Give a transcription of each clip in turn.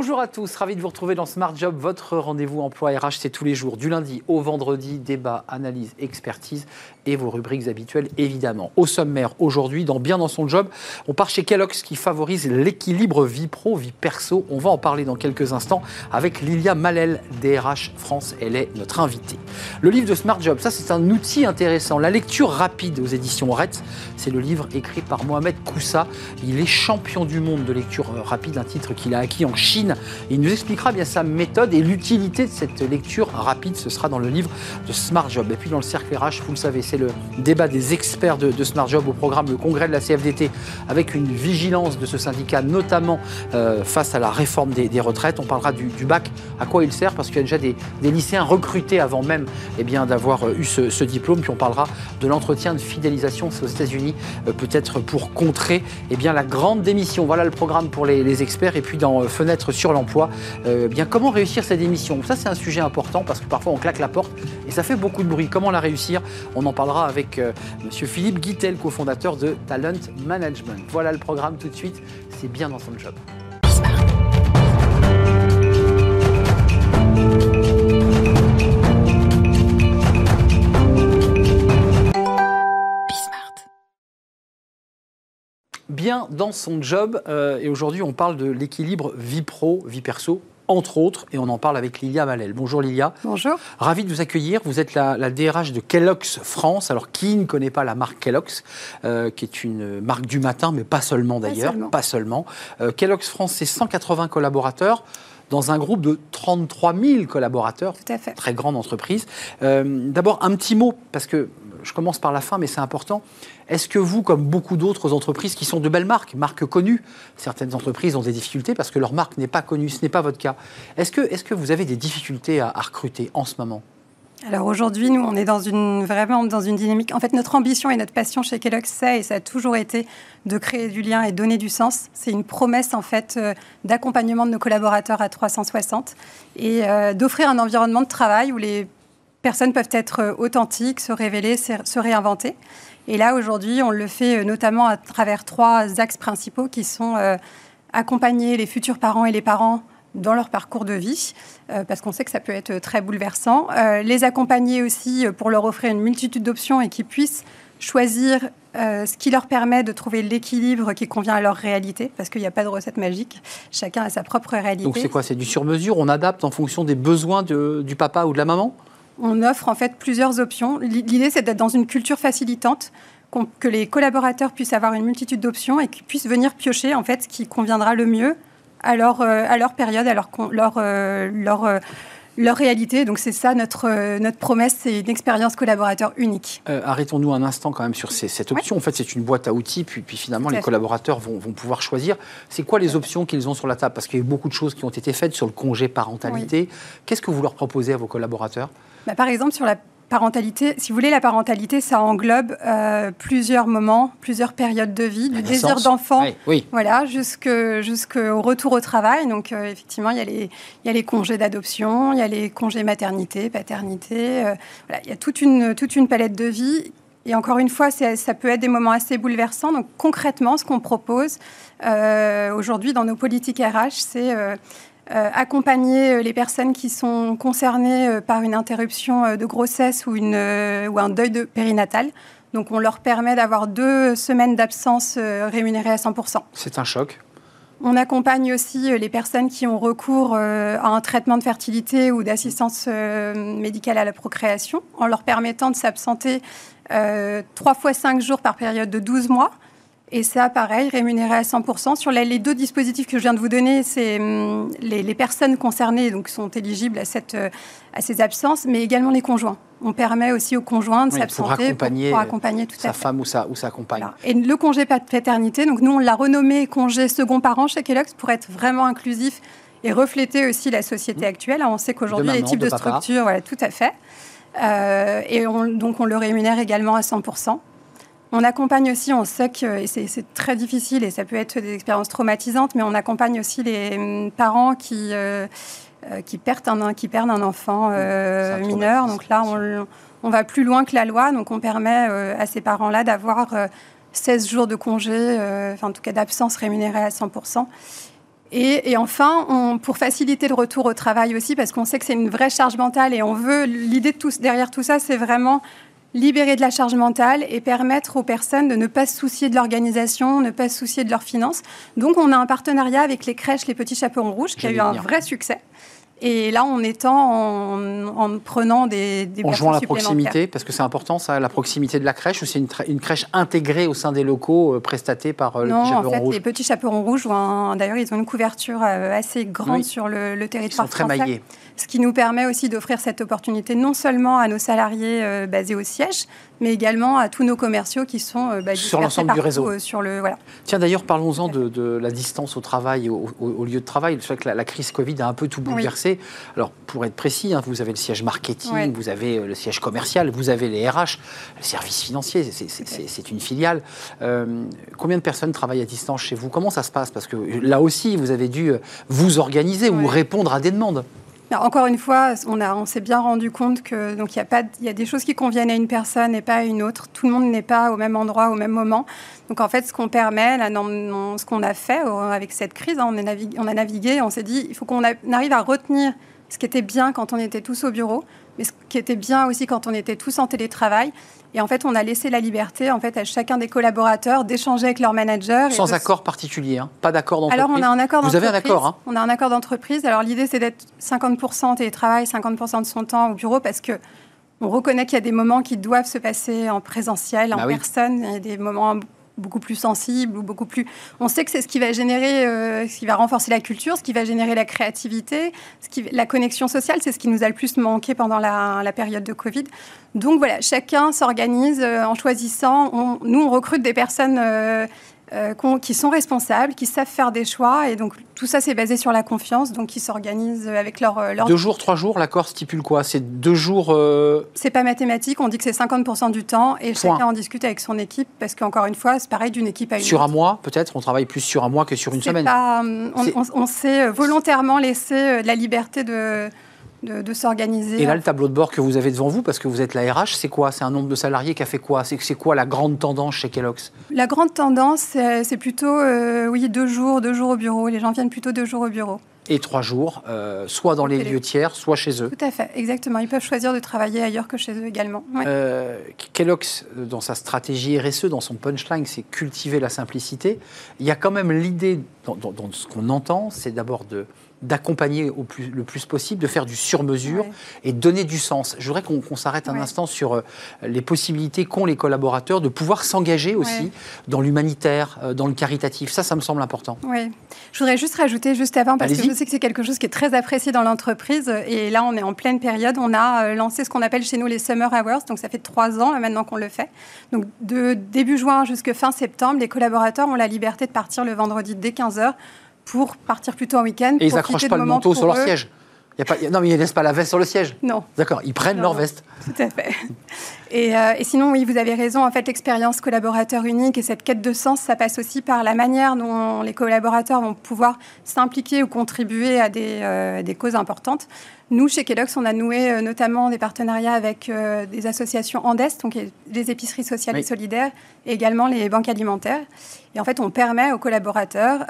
Bonjour à tous, ravi de vous retrouver dans Smart Job, votre rendez-vous emploi RH, c'est tous les jours, du lundi au vendredi, débat, analyse, expertise et vos rubriques habituelles évidemment. Au sommaire aujourd'hui, dans Bien dans son job, on part chez Kellogg's qui favorise l'équilibre vie pro, vie perso. On va en parler dans quelques instants avec Lilia Malel, DRH France, elle est notre invitée. Le livre de Smart Job, ça c'est un outil intéressant. La lecture rapide aux éditions RETS, c'est le livre écrit par Mohamed Koussa. Il est champion du monde de lecture rapide, un titre qu'il a acquis en Chine il nous expliquera bien sa méthode et l'utilité de cette lecture rapide. Ce sera dans le livre de Smart Job. Et puis dans le cercle RH, vous le savez, c'est le débat des experts de, Smart Job au programme le congrès de la CFDT avec une vigilance de ce syndicat, notamment euh, face à la réforme des, retraites. On parlera du, bac, à quoi il sert, parce qu'il y a déjà des, lycéens recrutés avant même eh d'avoir euh, eu ce, diplôme. Puis on parlera de l'entretien de fidélisation aux États-Unis, euh, peut-être pour contrer eh bien, la grande démission. Voilà le programme pour les, les experts. Et puis dans Fenêtre sur l'emploi. Euh, bien, comment réussir cette émission? Ça, c'est un sujet important parce que parfois on claque la porte et ça fait beaucoup de bruit. Comment la réussir? On en parlera avec euh, Monsieur Philippe Guittel, cofondateur de Talent Management. Voilà le programme tout de suite. C'est bien dans son job. Bien dans son job. Euh, et aujourd'hui, on parle de l'équilibre vie pro, vie perso, entre autres, et on en parle avec Lilia Valel. Bonjour Lilia. Bonjour. Ravi de vous accueillir. Vous êtes la, DRH de Kellogg's France. Alors, qui ne connaît pas la marque Kellogg's, euh, qui est une marque du matin, mais pas seulement d'ailleurs. Pas seulement. Euh, Kellogg's France, c'est 180 collaborateurs dans un groupe de 33 000 collaborateurs. Tout à fait. Très grande entreprise. D'abord, un petit mot, parce que je commence par la fin, mais c'est important. Est-ce que vous, comme beaucoup d'autres entreprises qui sont de belles marques, marques connues, certaines entreprises ont des difficultés parce que leur marque n'est pas connue, ce n'est pas votre cas. Est-ce que, vous avez des difficultés à, recruter en ce moment? Alors aujourd'hui, nous, on est dans une, vraiment dans une dynamique. En fait, notre ambition et notre passion chez Kellogg, c'est, et ça a toujours été, de créer du lien et donner du sens. C'est une promesse, en fait, euh, d'accompagnement de nos collaborateurs à 360 et euh, d'offrir un environnement de travail où les personnes peuvent être euh, authentiques, se révéler, se réinventer. Et là, aujourd'hui, on le fait euh, notamment à travers trois axes principaux qui sont euh, accompagner les futurs parents et les parents dans leur parcours de vie, parce qu'on sait que ça peut être très bouleversant. les accompagner aussi pour leur offrir une multitude d'options et qu'ils puissent choisir ce qui leur permet de trouver l'équilibre qui convient à leur réalité, parce qu'il n'y a pas de recette magique. Chacun a sa propre réalité. Donc c'est quoi? C'est du sur-mesure? On adapte en fonction des besoins du papa ou de la maman? On offre en fait plusieurs options. L'idée, c'est d'être dans une culture facilitante, que les collaborateurs puissent avoir une multitude d'options et qu'ils puissent venir piocher en fait ce qui conviendra le mieux à leur, euh, à leur période, à leur, leur, euh, leur, euh, leur réalité. Donc c'est ça notre, notre promesse, c'est une expérience collaborateur unique. Arrêtons-nous un instant quand même sur cette option. En fait, c'est une boîte à outils, puis, puis finalement les collaborateurs vont, vont, pouvoir choisir. C'est quoi les options qu'ils ont sur la table? Parce qu'il y a eu beaucoup de choses qui ont été faites sur le congé parentalité. Qu'est-ce que vous leur proposez à vos collaborateurs? Bah, par exemple, sur la parentalité, si vous voulez, la parentalité, ça englobe euh, plusieurs moments, plusieurs périodes de vie, du désir d'enfant, oui, voilà, jusqu'au retour au travail. Donc, euh, effectivement, il y, a les, il y a les congés d'adoption, il y a les congés maternité, paternité. Euh, voilà, il y a toute une, toute une palette de vie. Et encore une fois, ça peut être des moments assez bouleversants. Donc, concrètement, ce qu'on propose aujourd'hui dans nos politiques RH, c'est euh, accompagner euh, les personnes qui sont concernées euh, par une interruption de grossesse ou, une, ou un deuil de périnatal. Donc on leur permet d'avoir deux semaines d'absence rémunérées à 100%. C'est un choc. On accompagne aussi les personnes qui ont recours à un traitement de fertilité ou d'assistance médicale à la procréation en leur permettant de s'absenter trois fois cinq jours par période de 12 mois et ça, pareil, rémunéré à 100%. Sur les, deux dispositifs que je viens de vous donner, c'est hum, les, personnes concernées donc, sont éligibles à, cette, euh, à ces absences, mais également les conjoints. On permet aussi aux conjoints de s'absenter pour, accompagner, tout sa femme ou sa, ou sa compagne. Et le congé paternité, donc nous, on l'a renommé congé second parent chez Kellogg's pour être vraiment inclusif et refléter aussi la société mmh. actuelle. On sait qu'aujourd'hui, les types de, structures, voilà, tout à fait. Euh, et donc, on le rémunère également à 100%. On accompagne aussi, on sait que c'est très difficile et ça peut être des expériences traumatisantes, mais on accompagne aussi les hum, parents qui, euh, euh, qui, perdent, un, qui perdent un enfant euh, mineur. Donc là, on, va plus loin que la loi. Donc on permet à ces parents-là d'avoir 16 jours de congé, enfin en tout cas d'absence rémunérée à 100%. Et, enfin, pour faciliter le retour au travail aussi, parce qu'on sait que c'est une vraie charge mentale et on veut, l'idée de derrière tout ça, c'est vraiment libérer de la charge mentale et permettre aux personnes de ne pas se soucier de l'organisation, ne pas se soucier de leurs finances. Donc, on a un partenariat avec les crèches Les Petits Chaperons Rouges qui a eu un vrai succès. Et là, on étend en, prenant des, des En jouant la proximité, parce que c'est important ça, la proximité de la crèche, ou c'est une, crèche intégrée au sein des locaux euh, prestatés par euh, non, en fait, Les Petits Chaperons Rouges, d'ailleurs, ils ont une couverture euh, assez grande sur le, le territoire ils sont français. Très maillés ce qui nous permet aussi d'offrir cette opportunité non seulement à nos salariés euh, basés au siège, mais également à tous nos commerciaux qui sont euh, bah, sur l'ensemble du réseau. Euh, sur le, voilà. Tiens, d'ailleurs, parlons-en de, la distance au travail, au, au, lieu de travail. Je sais que la, crise Covid a un peu tout bouleversé. Alors, pour être précis, hein, vous avez le siège marketing, vous avez le siège commercial, vous avez les RH, le service financier, c'est une filiale. combien de personnes travaillent à distance chez vous? Comment ça se passe? Parce que là aussi, vous avez dû vous organiser ou répondre à des demandes. Encore une fois, on, s'est bien rendu compte que donc il y a y a des choses qui conviennent à une personne et pas à une autre. Tout le monde n'est pas au même endroit au même moment. Donc en fait, ce qu'on permet, ce qu'on a fait avec cette crise, hein, on, on a navigué, on s'est dit, il faut qu'on arrive à retenir ce qui était bien quand on était tous au bureau, mais ce qui était bien aussi quand on était tous en télétravail. Et en fait, on a laissé la liberté en fait, à chacun des collaborateurs d'échanger avec leur manager. Sans accord particulier, hein pas d'accord d'entreprise Alors, on a un accord Vous avez un accord hein On a un accord d'entreprise. Alors, l'idée, c'est d'être 50% en télétravail, 50% de son temps au bureau, parce que on reconnaît qu'il y a des moments qui doivent se passer en présentiel, en bah personne. Il y a des moments beaucoup plus sensible ou beaucoup plus. On sait que c'est ce qui va générer, euh, ce qui va renforcer la culture, ce qui va générer la créativité, ce qui, la connexion sociale, c'est ce qui nous a le plus manqué pendant la, période de Covid. Donc voilà, chacun s'organise euh, en choisissant. nous, on recrute des personnes. Euh, euh, qui sont responsables, qui savent faire des choix. Et donc, tout ça, c'est basé sur la confiance. Donc, ils s'organisent avec leur, euh, leur, Deux jours, trois jours, l'accord stipule quoi? C'est deux jours. Euh... C'est pas mathématique. On dit que c'est 50% du temps. Et chacun en discute avec son équipe. Parce qu'encore une fois, c'est pareil d'une équipe à une Sur un mois, peut-être? On travaille plus sur un mois que sur une semaine pas, on, on, on s'est volontairement laissé de la liberté de de, s'organiser. Et là, le tableau de bord que vous avez devant vous, parce que vous êtes la RH, c'est quoi? C'est un nombre de salariés qui a fait quoi? C'est quoi la grande tendance chez Kellogg's? La grande tendance, c'est plutôt, euh, oui, deux jours, deux jours au bureau. Les gens viennent plutôt deux jours au bureau. Et trois jours, euh, soit dans les lieux tiers, soit chez eux. Tout à fait, exactement. Ils peuvent choisir de travailler ailleurs que chez eux également. Euh, Kellogg's, dans sa stratégie RSE, dans son punchline, c'est cultiver la simplicité. Il y a quand même l'idée, dans ce qu'on entend, c'est d'abord de d'accompagner plus, le plus possible, de faire du sur-mesure et donner du sens. Je voudrais qu'on s'arrête un instant sur euh, les possibilités qu'ont les collaborateurs de pouvoir s'engager aussi dans l'humanitaire, euh, dans le caritatif. Ça, ça me semble important. Oui. Je voudrais juste rajouter juste avant, parce que je sais que c'est quelque chose qui est très apprécié dans l'entreprise. Et là, on est en pleine période. On a euh, lancé ce qu'on appelle chez nous les Summer Hours. Donc, ça fait trois ans maintenant qu'on le fait. Donc, de début juin jusqu'à fin septembre, les collaborateurs ont la liberté de partir le vendredi dès 15h pour partir plutôt en week-end. Et ils n'accrochent pas le manteau sur leur siège y a pas, Non, mais ils ne laissent pas la veste sur le siège Non. D'accord, ils prennent leur veste. Tout à fait. Euh, et, sinon, oui, vous avez raison. En fait, l'expérience collaborateur unique et cette quête de sens, ça passe aussi par la manière dont les collaborateurs vont pouvoir s'impliquer ou contribuer à des, euh, des, causes importantes. Nous, chez Kellogg's, on a noué euh, notamment des partenariats avec des associations Andes, donc les épiceries sociales et solidaires, et également les banques alimentaires. Et en fait, on permet aux collaborateurs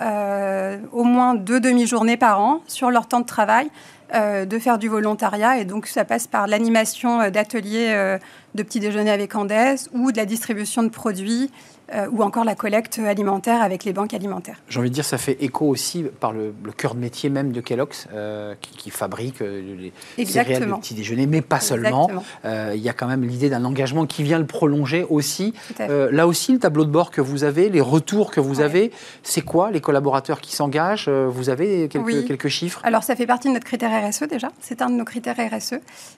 au moins deux demi-journées par an sur leur temps de travail euh, de faire du volontariat. Et donc, ça passe par l'animation euh, d'ateliers euh, de petit déjeuner avec Andes ou de la distribution de produits euh, ou encore la collecte alimentaire avec les banques alimentaires. J'ai envie de dire, ça fait écho aussi par le, cœur de métier même de Kellogg's, euh, qui, fabrique euh, les céréales de petit déjeuner, mais pas seulement. il y a quand même l'idée d'un engagement qui vient le prolonger aussi. là aussi, le tableau de bord que vous avez, les retours que vous avez, c'est quoi les collaborateurs qui s'engagent? Vous avez quelques, quelques chiffres? Alors, ça fait partie de notre critère RSE déjà. C'est un de nos critères RSE,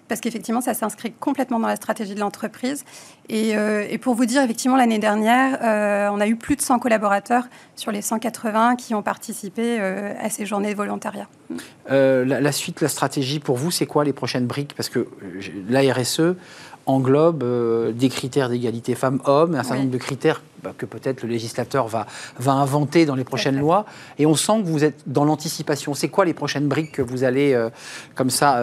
parce qu'effectivement, ça s'inscrit complètement dans la stratégie de l'entreprise. Et, et, pour vous dire, effectivement, l'année dernière, euh, on a eu plus de 100 collaborateurs sur les 180 qui ont participé euh, à ces journées de volontariat. Euh, la, suite, la stratégie pour vous, c'est quoi les prochaines briques? Parce que la RSE englobe des critères d'égalité femmes-hommes, un certain nombre de critères bah, que peut-être le législateur va, va inventer dans les prochaines lois. Et on sent que vous êtes dans l'anticipation. C'est quoi les prochaines briques que vous allez, comme ça,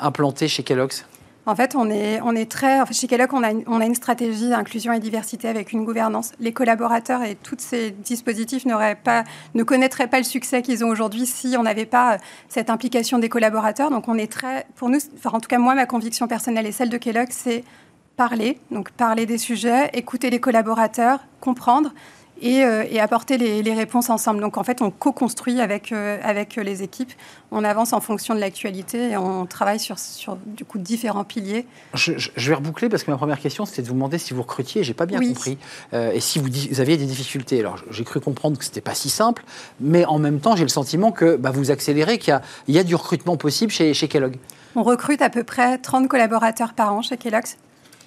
implanter chez Kellogg's? En fait, on est, on est très. chez Kellogg, on a, une, on a une stratégie d'inclusion et diversité avec une gouvernance. Les collaborateurs et tous ces dispositifs pas, ne connaîtraient pas le succès qu'ils ont aujourd'hui si on n'avait pas euh, cette implication des collaborateurs. Donc, on est très. Pour nous, enfin, en tout cas, moi, ma conviction personnelle et celle de Kellogg, c'est parler, donc parler des sujets, écouter les collaborateurs, comprendre euh, et, apporter les, réponses ensemble. Donc en fait, on co-construit avec, euh, avec les équipes, on avance en fonction de l'actualité et on travaille sur, sur du coup différents piliers. Je, vais reboucler parce que ma première question c'était de vous demander si vous recrutiez, j'ai pas bien compris, euh, et si vous, aviez des difficultés. Alors j'ai cru comprendre que c'était pas si simple, mais en même temps j'ai le sentiment que bah, vous accélérez, qu'il y, y, a du recrutement possible chez, chez Kellogg. On recrute à peu près 30 collaborateurs par an chez Kellogg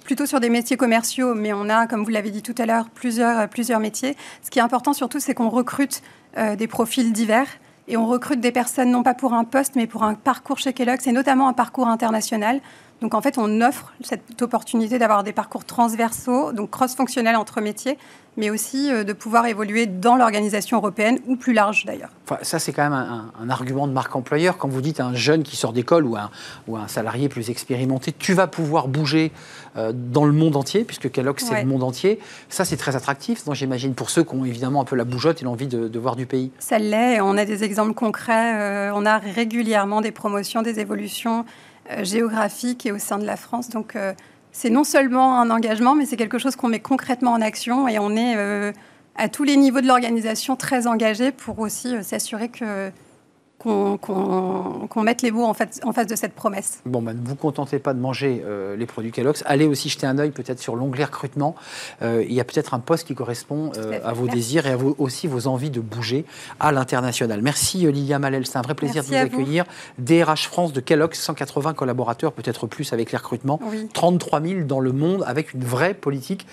plutôt sur des métiers commerciaux, mais on a, comme vous l'avez dit tout à l'heure, plusieurs, plusieurs métiers. Ce qui est important surtout, c'est qu'on recrute euh, des profils divers et on recrute des personnes non pas pour un poste, mais pour un parcours chez Kellogg, c'est notamment un parcours international. Donc en fait, on offre cette opportunité d'avoir des parcours transversaux, donc cross-fonctionnels entre métiers, mais aussi euh, de pouvoir évoluer dans l'organisation européenne ou plus large d'ailleurs. Enfin, ça, c'est quand même un, argument de marque employeur. Quand vous dites à un jeune qui sort d'école ou, un, ou un salarié plus expérimenté, tu vas pouvoir bouger euh, dans le monde entier, puisque Kellogg, c'est le monde entier. Ça, c'est très attractif, j'imagine, pour ceux qui ont évidemment un peu la bougeotte et l'envie de, voir du pays. Ça l'est. On a des exemples concrets. Euh, on a régulièrement des promotions, des évolutions géographiques et au sein de la France. Donc, c'est non seulement un engagement, mais c'est quelque chose qu'on met concrètement en action et on est euh, à tous les niveaux de l'organisation très engagé pour aussi euh, s'assurer que qu'on mette les mots en, face de cette promesse. Bon, ben, ne vous contentez pas de manger euh, les produits Kellogg's. Allez aussi jeter un œil peut-être sur l'onglet recrutement. Euh, il y a peut-être un poste qui correspond euh, à, vos désirs et à vous, aussi vos envies de bouger à l'international. Merci Lilia Malel, c'est un vrai plaisir de vous accueillir. DRH France de Kellogg's, 180 collaborateurs, peut-être plus avec les recrutements. 33 000 dans le monde avec une vraie politique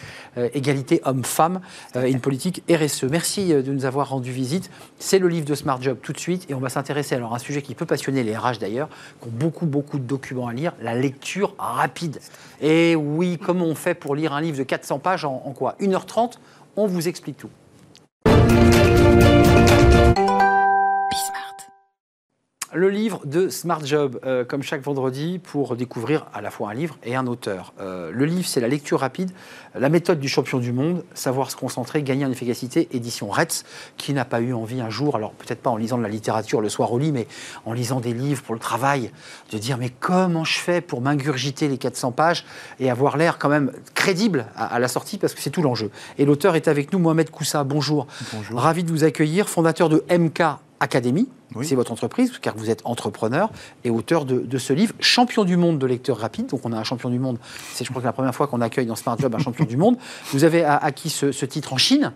égalité homme-femme et une politique RSE. Merci de nous avoir rendu visite. C'est le livre de Smart Job tout de suite et on va s'intéresser alors un sujet qui peut passionner les RH d'ailleurs, qui ont beaucoup, beaucoup de documents à lire, la lecture rapide. Et oui, comment on fait pour lire un livre de 400 pages en, en quoi? 1h30 On vous explique tout. Le livre de Smart Job, euh, comme chaque vendredi, pour découvrir à la fois un livre et un auteur. Euh, le livre, c'est la lecture rapide, la méthode du champion du monde, savoir se concentrer, gagner en efficacité, édition Retz, qui n'a pas eu envie un jour, alors peut-être pas en lisant de la littérature le soir au lit, mais en lisant des livres pour le travail, de dire mais comment je fais pour m'ingurgiter les 400 pages et avoir l'air quand même crédible à, la sortie, parce que c'est tout l'enjeu. Et l'auteur est avec nous, Mohamed Koussa, bonjour. Bonjour. Ravi de vous accueillir, fondateur de MK Académie, c'est votre entreprise, car vous êtes entrepreneur et auteur de, ce livre, champion du monde de lecteur rapide. Donc on a un champion du monde, c'est je crois que la première fois qu'on accueille dans Smart Job un champion du monde. Vous avez acquis ce, titre en Chine.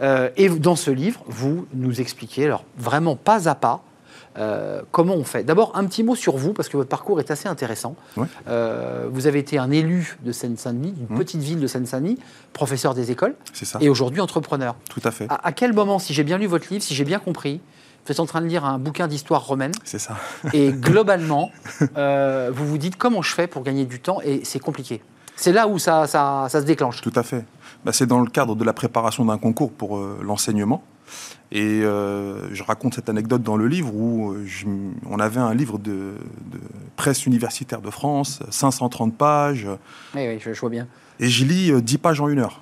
Euh, et dans ce livre, vous nous expliquez, alors vraiment pas à pas, euh, comment on fait? D'abord, un petit mot sur vous, parce que votre parcours est assez intéressant. Euh, vous avez été un élu de Seine-Saint-Denis, d'une mmh. petite ville de Seine-Saint-Denis, professeur des écoles, et aujourd'hui entrepreneur. Tout à fait. à, quel moment, si j'ai bien lu votre livre, si j'ai bien compris, vous êtes en train de lire un bouquin d'histoire romaine. C'est ça. et globalement, euh, vous vous dites comment je fais pour gagner du temps et c'est compliqué. C'est là où ça, ça, se déclenche. Tout à fait. Bah, c'est dans le cadre de la préparation d'un concours pour l'enseignement. Et euh, je raconte cette anecdote dans le livre où on avait un livre de, presse universitaire de France, 530 pages. Oui, oui, je, vois bien. Et je lis 10 pages en une heure.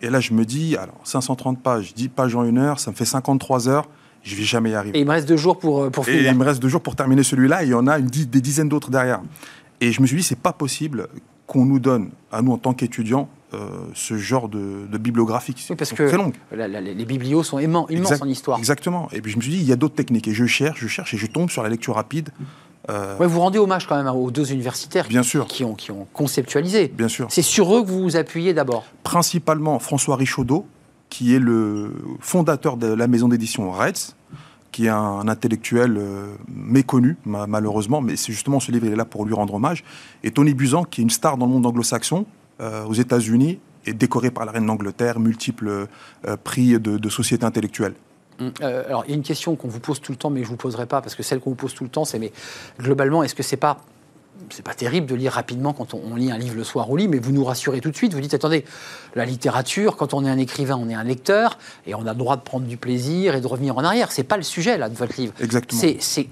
Et là, je me dis, alors 530 pages, 10 pages en une heure, ça me fait 53 heures je vais jamais y arriver. Et il me reste deux jours pour, euh, pour finir. Et il me reste deux jours pour terminer celui-là, et il y en a une, des dizaines d'autres derrière. Et je me suis dit, c'est pas possible qu'on nous donne, à nous en tant qu'étudiants, euh, ce genre de, de bibliographie oui, parce que très longue. les biblios sont immenses, en histoire. Exactement. Et puis je me suis dit, il y a d'autres techniques. Et je cherche, je cherche, et je tombe sur la lecture rapide. Euh, ouais, vous rendez hommage quand même aux deux universitaires Bien sûr. Qui, ont, qui ont conceptualisé. Bien sûr. C'est sur eux que vous vous appuyez d'abord Principalement François Richaudot, qui est le fondateur de la maison d'édition Retz, qui est un, intellectuel euh, méconnu, malheureusement, mais c'est justement ce livre, il est là pour lui rendre hommage. Et Tony Buzan, qui est une star dans le monde anglo-saxon, euh, aux États-Unis, est décoré par la reine d'Angleterre, multiples euh, prix de, société intellectuelle. Hum, alors, il y a une question qu'on vous pose tout le temps, mais je ne vous poserai pas, parce que celle qu'on vous pose tout le temps, c'est mais globalement, est-ce que c'est pas c'est pas terrible de lire rapidement quand on, lit un livre le soir au lit, mais vous nous rassurez tout de suite. Vous dites attendez, la littérature, quand on est un écrivain, on est un lecteur et on a le droit de prendre du plaisir et de revenir en arrière. C'est pas le sujet là de votre livre. Exactement.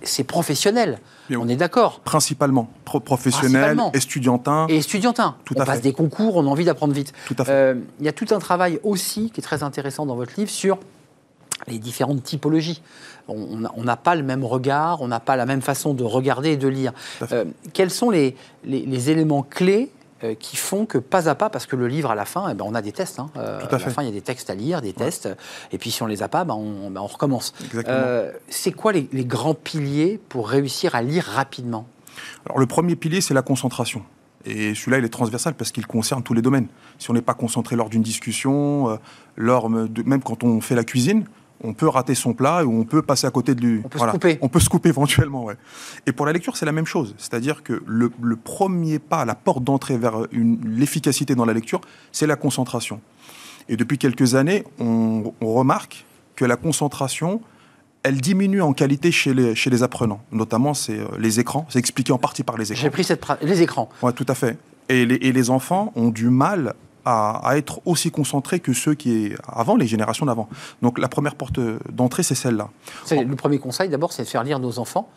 C'est professionnel. on est d'accord. Principalement professionnel, estudiantin. Et estudiantin. Tout on à passe des concours, on a envie d'apprendre vite. Tout à fait. Euh, il y a tout un travail aussi qui est très intéressant dans votre livre sur les différentes typologies. On n'a pas le même regard, on n'a pas la même façon de regarder et de lire. Euh, quels sont les, les, éléments clés euh, qui font que pas à pas, parce que le livre à la fin, eh ben, on a des tests. Hein. Euh, à, la fin, il y a des textes à lire, des tests, et puis si on les a pas, ben, on, ben, on, recommence. c'est quoi les, les, grands piliers pour réussir à lire rapidement? Alors le premier pilier, c'est la concentration. Et celui-là, il est transversal parce qu'il concerne tous les domaines. Si on n'est pas concentré lors d'une discussion, lors de, même quand on fait la cuisine, on peut rater son plat ou on peut passer à côté de lui. On peut se couper. On peut se couper éventuellement, ouais. Et pour la lecture, c'est la même chose. C'est-à-dire que le, premier pas, la porte d'entrée vers l'efficacité dans la lecture, c'est la concentration. Et depuis quelques années, on, remarque que la concentration, elle diminue en qualité chez les, chez les apprenants. Notamment, c'est euh, les écrans. C'est expliqué en partie par les écrans. J'ai pris cette les écrans. Oui, tout à fait. Et les, et les enfants ont du mal à, être aussi concentrés que ceux qui est avant, les générations d'avant. Donc la première porte d'entrée, c'est celle-là. Le premier conseil, d'abord, c'est de faire lire nos enfants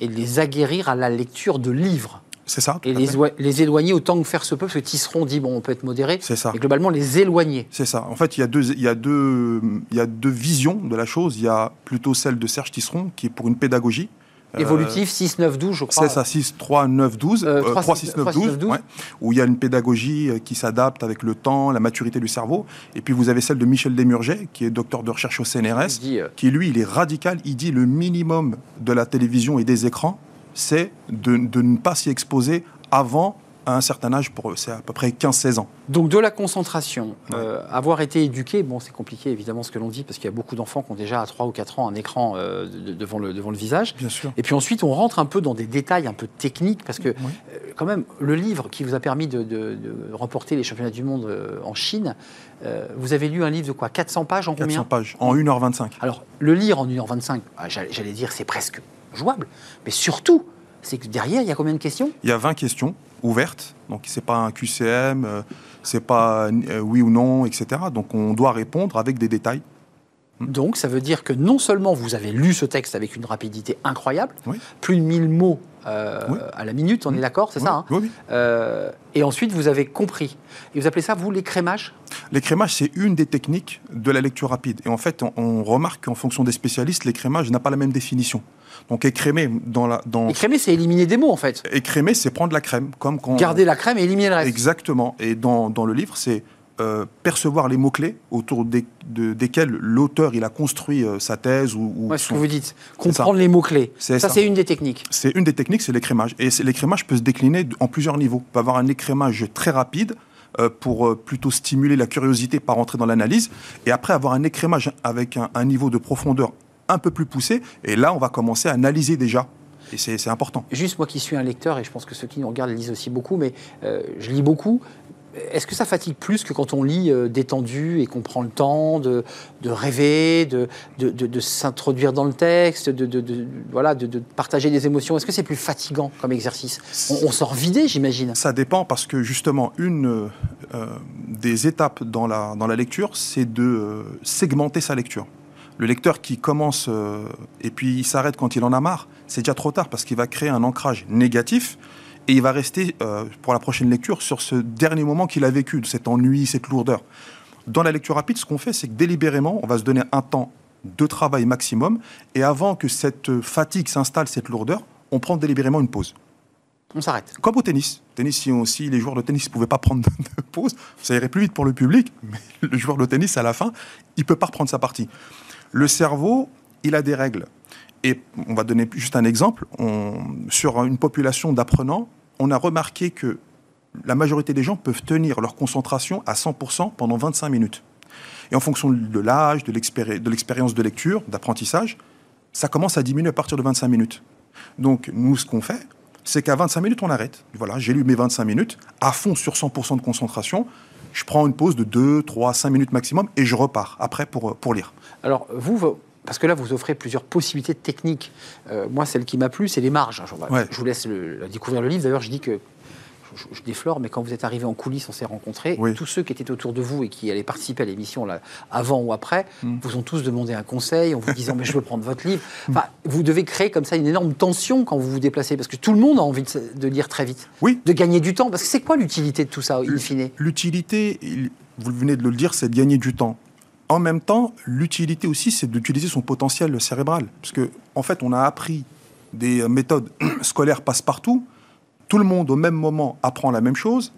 et de les aguerrir à la lecture de livres. C'est ça. Et les, les, éloigner autant que faire se peut, parce que Tisseron dit, bon, on peut être modéré. C'est ça. Et globalement, les éloigner. C'est ça. En fait, il y, a deux, il, y a deux, il y a deux visions de la chose. Il y a plutôt celle de Serge Tisseron, qui est pour une pédagogie, Évolutif 6, 9, 12, je crois. C'est ça, 6, 3, 9, 12. 3, 6, 9, 12. où il y a une pédagogie euh, qui s'adapte avec le temps, la maturité du cerveau. Et puis vous avez celle de Michel Desmurget, qui est docteur de recherche au CNRS, euh, qui lui, il est radical. Il dit le minimum de la télévision et des écrans, c'est de, de ne pas s'y exposer avant à un certain âge, pour c'est à peu près 15-16 ans. Donc de la concentration, euh, avoir été éduqué, bon c'est compliqué évidemment ce que l'on dit, parce qu'il y a beaucoup d'enfants qui ont déjà à 3 ou 4 ans un écran euh, devant, le, devant le visage. Bien sûr. Et puis ensuite on rentre un peu dans des détails un peu techniques, parce que euh, quand même le livre qui vous a permis de, remporter les championnats du monde en Chine, vous avez lu un livre de quoi? 400 pages en combien? 400 pages, en 1h25. Alors le lire en 1h25, ah, j'allais dire c'est presque jouable, mais surtout c'est que derrière, il y a combien de questions? Il y a 20 questions ouvertes. Donc, c'est pas un QCM, euh, c'est pas euh, oui ou non, etc. Donc, on doit répondre avec des détails. Hmm. Donc, ça veut dire que non seulement vous avez lu ce texte avec une rapidité incroyable, plus de 1000 mots euh, à la minute, on est d'accord, c'est ça hein? Euh, Et ensuite, vous avez compris. Et vous appelez ça, vous, l'écrémage L'écrémage, c'est une des techniques de la lecture rapide. Et en fait, on, remarque qu'en fonction des spécialistes, l'écrémage n'a pas la même définition. Donc écrémer dans la... Dans... Écrémer, c'est éliminer des mots, en fait. Écrémer, c'est prendre la crème. comme quand... Garder la crème et éliminer le reste. Exactement. Et dans, dans le livre, c'est euh, percevoir les mots-clés autour des, desquels l'auteur il a construit euh, sa thèse ou, ou ce que vous dites, comprendre les mots-clés. Ça, c'est une des techniques. C'est une des techniques, c'est l'écrémage. Et l'écrémage peut se décliner en plusieurs niveaux. On peut avoir un écrémage très rapide, euh, pour plutôt stimuler la curiosité par entrer dans l'analyse, et après avoir un écrémage avec un, niveau de profondeur un peu plus poussé, et là on va commencer à analyser déjà et c'est important. Juste moi qui suis un lecteur, et je pense que ceux qui nous regardent lisent aussi beaucoup, mais je lis beaucoup, est-ce que ça fatigue plus que quand on lit euh, détendu et qu'on prend le temps de, rêver, de, de, s'introduire dans le texte, de, voilà, de, partager des émotions? Est-ce que c'est plus fatigant comme exercice? On, sort vidé, j'imagine. Ça dépend parce que justement, une euh, des étapes dans la, dans la lecture, c'est de euh, segmenter sa lecture. Le lecteur qui commence et puis il s'arrête quand il en a marre, c'est déjà trop tard parce qu'il va créer un ancrage négatif et il va rester euh, pour la prochaine lecture sur ce dernier moment qu'il a vécu, de cet ennui, cette lourdeur. Dans la lecture rapide, ce qu'on fait, c'est que délibérément, on va se donner un temps de travail maximum, et avant que cette fatigue s'installe, cette lourdeur, on prend délibérément une pause. On s'arrête. Comme au tennis. Tennis, si, aussi les joueurs de tennis ne pouvaient pas prendre de pause, ça irait plus vite pour le public, mais le joueur de tennis, à la fin, il ne peut pas reprendre sa partie. Le cerveau, il a des règles. Et on va donner juste un exemple. sur une population d'apprenants, on a remarqué que la majorité des gens peuvent tenir leur concentration à 100% pendant 25 minutes. Et en fonction de l'âge, de l'expérience de lecture, d'apprentissage, ça commence à diminuer à partir de 25 minutes. Donc nous, ce qu'on fait, c'est qu'à 25 minutes, on arrête. Voilà, j'ai lu mes 25 minutes, à fond sur 100% de concentration. Je prends une pause de 2, 3, 5 minutes maximum et je repars après pour, pour lire. Alors, vous, parce que là, vous offrez plusieurs possibilités techniques. Euh, moi, celle qui m'a plu, c'est les marges. Je, Ouais. je vous laisse le- découvrir le livre. D'ailleurs, je dis que je, je déflore, mais quand vous êtes arrivé en coulisses, on s'est rencontrés. Oui. Tous ceux qui étaient autour de vous et qui allaient participer à l'émission là, avant ou après, Mm. vous ont tous demandé un conseil en vous disant mais je veux prendre votre livre. Enfin, vous devez créer comme ça une énorme tension quand vous vous déplacez parce que tout le monde a envie de, de lire très vite, Oui, de gagner du temps. Parce que c'est quoi l'utilité de tout ça, in fine? L'utilité, il- vous venez de le dire, c'est de gagner du temps. En même temps, l'utilité aussi, c'est d'utiliser son potentiel cérébral. Parce que, en fait, on a appris des méthodes scolaires passe-partout. Tout le monde, au même moment, apprend la même chose.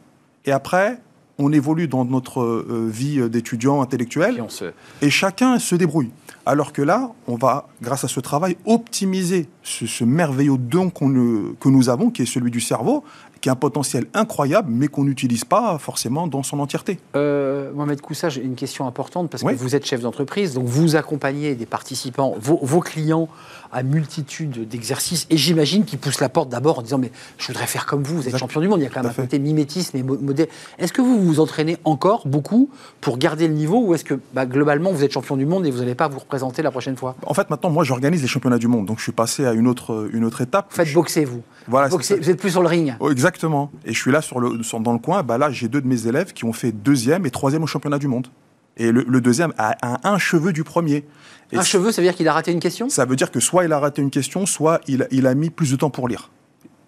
Et après, on évolue dans notre euh, vie d'étudiant intellectuel se- et chacun se débrouille. Alors que là, on va, grâce à ce travail, optimiser ce, ce merveilleux don ne- que nous avons, qui est celui du cerveau, qui a un potentiel incroyable, mais qu'on n'utilise pas forcément dans son entièreté. Euh, Mohamed Koussa, j'ai une question importante parce Oui. que vous êtes chef d'entreprise, donc vous accompagnez des participants, vos, vos clients, à multitude d'exercices, et j'imagine qu'ils poussent la porte d'abord en disant mais je voudrais faire comme vous, vous êtes champion du monde. Il y a quand même un côté mimétisme et mo- modèle. Est-ce que vous vous entraînez encore beaucoup pour garder le niveau, ou est-ce que bah, globalement vous êtes champion du monde et vous n'allez pas vous représenter la prochaine fois? En fait, maintenant, moi, j'organise les championnats du monde, donc je suis passé à une autre, une autre étape. Vous faites Je- boxer vous. Voilà, Boxer, vous êtes plus sur le ring. Oh, exactement. Et je suis là sur le, sur- dans le coin. Bah là, j'ai deux de mes élèves qui ont fait deuxième et troisième au championnat du monde. Et le, le deuxième a, a un cheveu du premier. Et un cheveu, ça veut dire qu'il a raté une question? Ça veut dire que soit il a raté une question, soit il, il a mis plus de temps pour lire.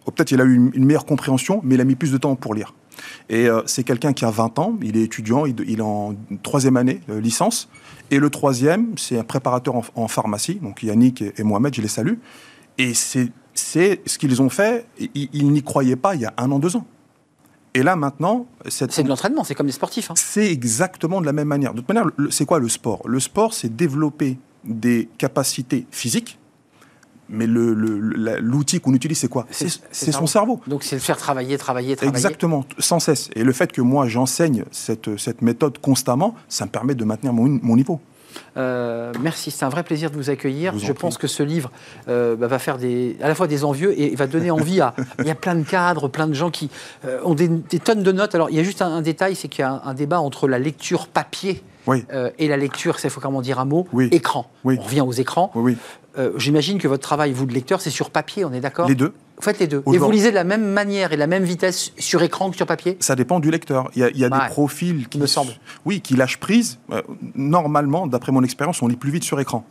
Ou peut-être il a eu une, une meilleure compréhension, mais il a mis plus de temps pour lire. Et euh, c'est quelqu'un qui a 20 ans, il est étudiant, il, il est en troisième année, euh, licence. Et le troisième, c'est un préparateur en, en pharmacie, donc Yannick et, et Mohamed, je les salue. Et c'est c'est ce qu'ils ont fait, ils, ils n'y croyaient pas il y a un an, deux ans. Et là maintenant, C'est de l'entraînement, c'est comme des sportifs. hein. c'est exactement de la même manière. De toute manière, c'est quoi le sport? Le sport, c'est développer des capacités physiques, mais le- le- l'outil qu'on utilise, c'est quoi? C'est- son cerveau. Donc c'est le faire travailler, travailler, travailler. Exactement, sans cesse. Et le fait que moi, j'enseigne cette, cette méthode constamment, ça me permet de maintenir mon, mon niveau. Euh, merci, c'est un vrai plaisir de vous accueillir. Je vous pense que ce livre euh, bah, va faire des, à la fois des envieux et va donner envie à. Il y a plein de cadres, plein de gens qui euh, ont des, des tonnes de notes. Alors il y a juste un, un détail, c'est qu'il y a un, un débat entre la lecture papier Oui, et la lecture, il faut comment dire un mot, Oui. écran. Oui. On revient aux écrans. J'imagine que votre travail, vous de lecteur, c'est sur papier, on est d'accord? Les deux. Vous faites les deux. Et vous lisez de la même manière et de la même vitesse sur écran que sur papier? Ça dépend du lecteur. Il y a, il y a Ouais. des profils qui, me semble. Oui, qui lâchent prise. Euh, normalement, d'après mon expérience, on lit plus vite sur écran.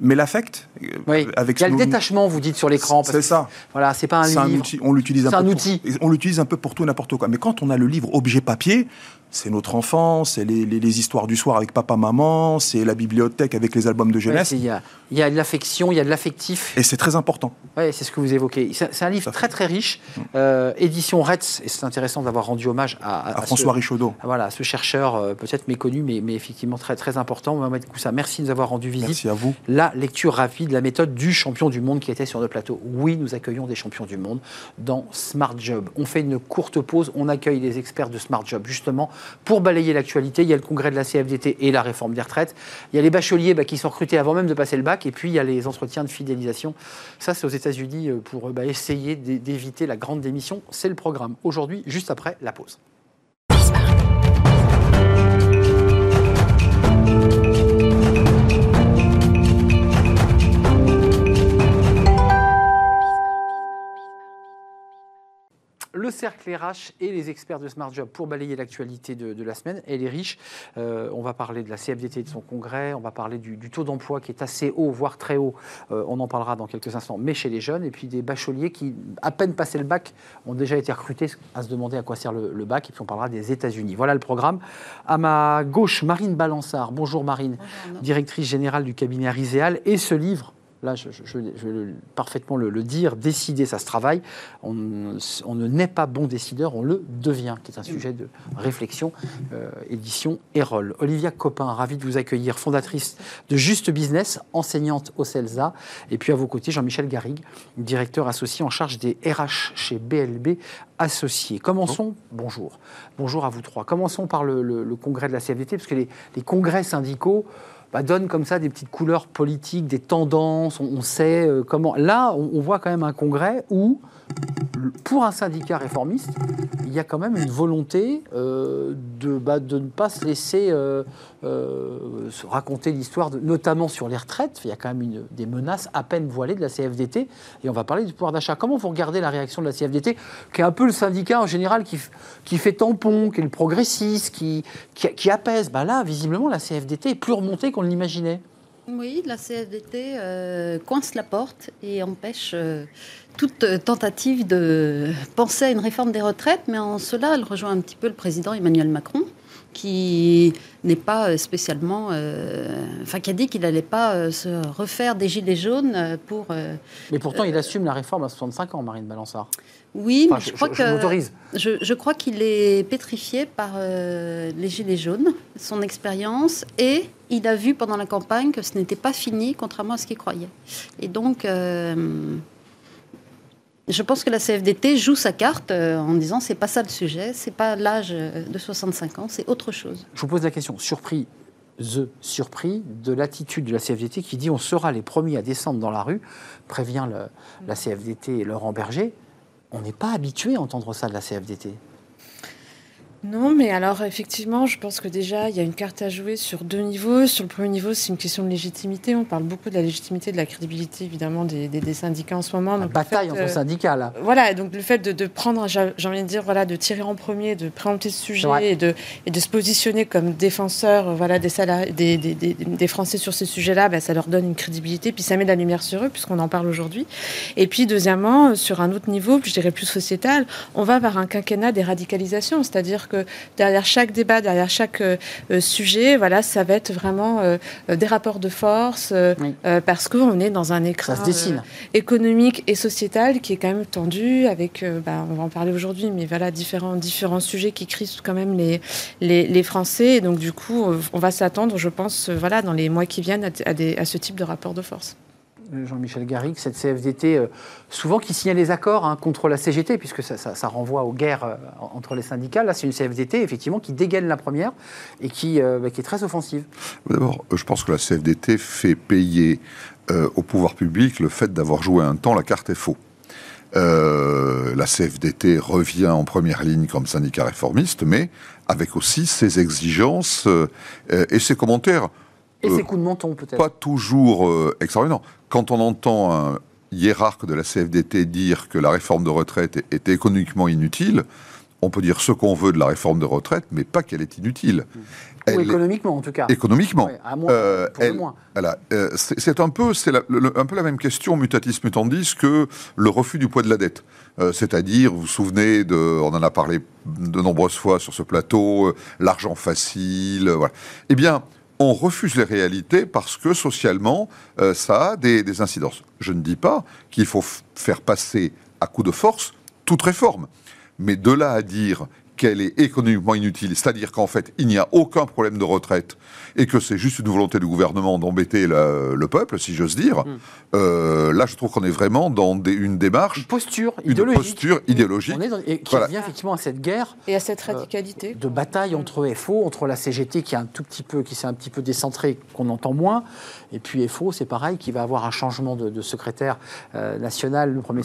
Mais l'affect, euh, Oui. avec Il y a le détachement, vous dites, sur l'écran. C'est ça. Voilà, c'est pas un livre. outil, on l'utilise un pour- outil. on l'utilise un peu pour tout et n'importe quoi. Mais quand on a le livre objet papier, c'est notre enfance, c'est les, les- les histoires du soir avec papa maman, c'est la bibliothèque avec les albums de jeunesse, Il y, a, il y a de l'affection, il y a de l'affectif. et c'est très important. Ouais, c'est ce que vous évoquez. C'est un livre très très riche. Euh, édition Retz, et c'est intéressant d'avoir rendu hommage à, à- À à François ce, Richaudot. voilà, ce chercheur euh, peut-être méconnu, mais, mais effectivement très très important. Mohamed Koussa, merci de nous avoir rendu visite. Merci à vous. La lecture rapide, la méthode du champion du monde qui était sur le plateau. Oui, nous accueillons des champions du monde dans Smart Job. On fait une courte pause, on accueille les experts de Smart Job justement pour balayer l'actualité. Il y a le congrès de la CFDT et la réforme des retraites. Il y a les bacheliers bah, qui sont recrutés avant même de passer le bac et puis il y a les entretiens de fidélisation. Ça, c'est aux États-Unis euh, pour euh, bah, essayer d'é- d'éviter la grande démission. C'est le programme aujourd'hui, juste après la pause. Le cercle RH et les experts de Smart Job pour balayer l'actualité de, de la semaine. Elle est riche. Euh, on va parler de la CFDT et de son congrès. On va parler du, du taux d'emploi qui est assez haut, voire très haut. Euh, on en parlera dans quelques instants, mais chez les jeunes. Et puis des bacheliers qui, à peine passé le bac, ont déjà été recrutés à se demander à quoi sert le, le bac. Et puis on parlera des États-Unis. Voilà le programme. À ma gauche, Marine Balançard. Bonjour Marine, directrice générale du cabinet Ariséal. Et ce livre. Là, je, vais parfaitement le, dire, décider, ça se travaille. On, ne naît pas bon décideur, on le devient, qui est un sujet de réflexion, euh, édition Erol. Olivia Copin, ravie de vous accueillir, fondatrice de Juste Business, enseignante au CELSA. Et puis à vos côtés, Jean-Michel Garrigue, directeur associé en charge des RH chez BLB Associés. Commençons, bonjour, bonjour à vous trois. Commençons par le, congrès de la CFDT, parce que les congrès syndicaux, bah, donne comme ça des petites couleurs politiques, des tendances, on, sait euh, comment. Là, on, voit quand même un congrès où, pour un syndicat réformiste, il y a quand même une volonté euh, de, bah, de ne pas se laisser euh, se raconter l'histoire, notamment sur les retraites. Il y a quand même des menaces à peine voilées de la CFDT. Et on va parler du pouvoir d'achat. Comment vous regardez la réaction de la CFDT, qui est un peu le syndicat en général qui, qui fait tampon, qui est le progressiste, qui, qui, apaise? Bah Là, visiblement, la CFDT est plus remontée qu'on Oui, la CFDT euh, coince la porte et empêche euh, toute tentative de penser à une réforme des retraites, mais en cela, elle rejoint un petit peu le président Emmanuel Macron, qui n'est pas spécialement, euh, enfin qui a dit qu'il n'allait pas se refaire des gilets jaunes pour. mais pourtant, il assume la réforme à 65 ans, Marine Balançard. Oui, mais je, crois que je, crois qu'il est pétrifié par euh, les gilets jaunes, son expérience, et il a vu pendant la campagne que ce n'était pas fini, contrairement à ce qu'il croyait. Et donc, euh, je pense que la CFDT joue sa carte euh, en disant c'est pas ça le sujet, c'est pas l'âge de 65 ans, c'est autre chose. Je vous pose la question, surpris The surpris de l'attitude de la CFDT qui dit on sera les premiers à descendre dans la rue, prévient la CFDT et Laurent Berger on n'est pas habitué à entendre ça de la CFDT. Non, mais alors effectivement, je pense que déjà, il y a une carte à jouer sur deux niveaux. Sur le premier niveau, c'est une question de légitimité. On parle beaucoup de la légitimité, de la crédibilité, évidemment, des, syndicats en ce moment. La bataille entre syndicats, là. Voilà, donc le fait de, prendre, j'ai envie de dire, voilà, de tirer en premier, de présenter ce sujet et de, et de se positionner comme défenseur voilà, des, des, des, des, Français sur ces sujets-là, ben, ça leur donne une crédibilité, puis ça met de la lumière sur eux, puisqu'on en parle aujourd'hui. Et puis, deuxièmement, sur un autre niveau, je dirais plus sociétal, on va vers un quinquennat des radicalisations, c'est-à-dire que derrière chaque débat, derrière chaque euh, euh, sujet, voilà, ça va être vraiment euh, des rapports de force, parce qu'on est dans un écran économique et sociétal qui est quand même tendu, avec, bah, on va en parler aujourd'hui, mais voilà, différents, différents sujets qui crisent quand même les, les, Français. Et donc, du coup, on va s'attendre, je pense, voilà, dans les mois qui viennent, à, des, à ce type de rapport de force. Jean-Michel Garrigue, cette CFDT, euh, souvent qui signait les accords hein, contre la CGT, puisque ça, renvoie aux guerres euh, entre les syndicats. Là, c'est une CFDT, effectivement, qui dégaine la première et qui, euh, bah, est très offensive. D'abord, je pense que la CFDT fait payer au pouvoir public le fait d'avoir joué un temps la carte FO. la CFDT revient en première ligne comme syndicat réformiste, mais avec aussi ses exigences et ses commentaires. Et ses coups de menton, peut-être Pas toujours extraordinaires quand on entend un hiérarque de la CFDT dire que la réforme de retraite est, économiquement inutile, on peut dire ce qu'on veut de la réforme de retraite, mais pas qu'elle est inutile. Ou économiquement, en tout cas. Économiquement. Euh, euh, c'est un peu, c'est un peu la même question mutatis mutandis que le refus du poids de la dette. Euh, c'est-à-dire, vous vous souvenez de, on en a parlé de nombreuses fois sur ce plateau, l'argent facile. Voilà. Eh bien, on refuse les réalités parce que socialement, euh, ça a des, incidences. Je ne dis pas qu'il faut faire passer à coup de force toute réforme. Mais de là à dire qu'elle est économiquement inutile, c'est-à-dire qu'en fait, il n'y a aucun problème de retraite et que c'est juste une volonté du gouvernement d'embêter le, peuple, si j'ose dire, hmm. euh, là, je trouve qu'on est vraiment dans une démarche... Une posture idéologique. Une posture idéologique. et qui revient effectivement à cette guerre... Et à cette euh, radicalité. de bataille entre FO, entre la CGT qui, est un tout petit peu, qui s'est un petit peu décentrée, qu'on entend moins, et puis FO, c'est pareil, qui va avoir un changement de, secrétaire euh, national, le premier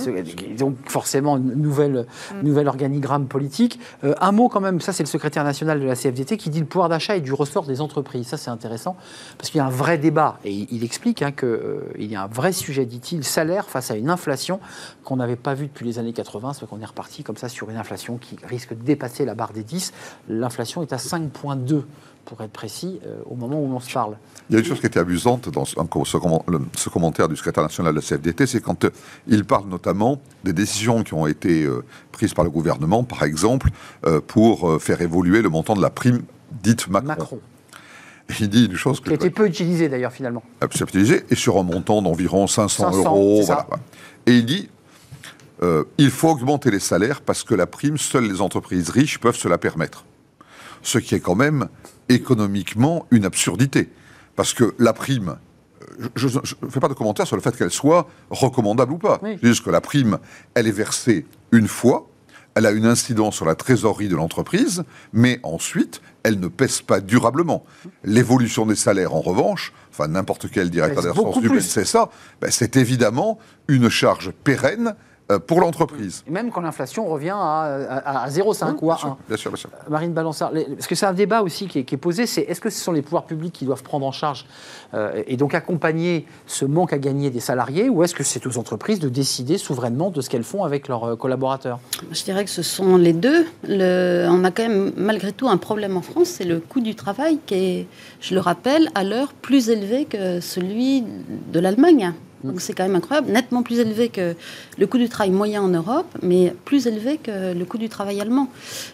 donc forcément nouvelle, hmm. nouvelle organigramme politique un mot quand même, ça c'est le secrétaire national de la CFDT qui dit le pouvoir d'achat est du ressort des entreprises. Ça c'est intéressant parce qu'il y a un vrai débat et il explique hein, qu'il euh, y a un vrai sujet, dit-il, salaire face à une inflation qu'on n'avait pas vue depuis les années 80, c'est qu'on est reparti comme ça sur une inflation qui risque de dépasser la barre des 10. L'inflation est à 5,2 pour être précis, euh, au moment où on se parle. Il y a une chose qui était amusante dans ce, ce, commentaire du secrétaire national de la CFDT, c'est quand euh, il parle notamment des décisions qui ont été euh, prises par le gouvernement, par exemple, pour faire évoluer le montant de la prime dite Macron. Macron. il dit une chose qui a été peu utilisée d'ailleurs finalement. Peu utilisée, et sur un montant d'environ 500, euros. Et il dit il faut augmenter les salaires parce que la prime, seules les entreprises riches peuvent se la permettre. Ce qui est quand même économiquement une absurdité. Parce que la prime, je ne fais pas de commentaire sur le fait qu'elle soit recommandable ou pas. Je dis que la prime, elle est versée une fois, elle a une incidence sur la trésorerie de l'entreprise, mais ensuite, elle ne pèse pas durablement. L'évolution des salaires, en revanche, enfin n'importe quel directeur ressources humaines sait ça, ben, c'est évidemment une charge pérenne euh, pour l'entreprise. Même quand l'inflation revient à, à, 0,5 ou à 1. Bien sûr, bien sûr. Marine Balançard, parce que c'est un débat aussi qui est, posé, c'est est-ce que ce sont les pouvoirs publics qui doivent prendre en charge euh, et donc accompagner ce manque à gagner des salariés, ou est-ce que c'est aux entreprises de décider souverainement de ce qu'elles font avec leurs euh, collaborateurs? Je dirais que ce sont les deux. Le, on a quand même malgré tout un problème en France, c'est le coût du travail qui est, je le rappelle, à l'heure plus élevé que celui de l'Allemagne. Donc c'est quand même incroyable, nettement plus élevé que le coût du travail moyen en Europe, mais plus élevé que le coût du travail allemand.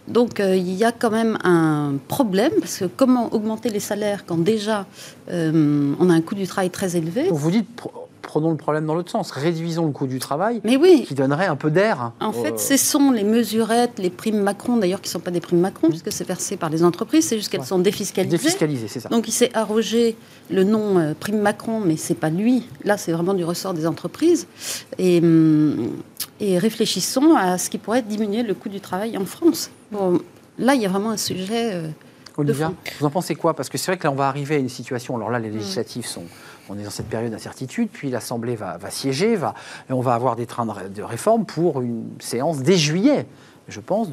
Donc euh, il y a quand même un problème, parce que comment augmenter les salaires quand déjà euh, on a un coût du travail très élevé? Vous dites prenons le problème dans l'autre sens, réduisons le coût du travail, Mais oui. qui donnerait un peu d'air. En fait, ce sont les mesurettes, les primes Macron, d'ailleurs, qui ne sont pas des primes Macron, puisque c'est versé par les entreprises, c'est juste qu'elles sont défiscalisées. Défiscalisées, c'est ça. Donc il s'est arrogé le nom euh, prime Macron, mais c'est pas lui. Là, c'est vraiment du ressort des entreprises. Et, hum, et, réfléchissons à ce qui pourrait diminuer le coût du travail en France. Bon, là, il y a vraiment un sujet. Euh, Olivia, vous en pensez quoi? Parce que c'est vrai que là, on va arriver à une situation. Alors là, les législatives sont on est dans cette période d'incertitude, puis l'Assemblée va, siéger, et on va avoir des trains de, réforme pour une séance dès juillet je pense,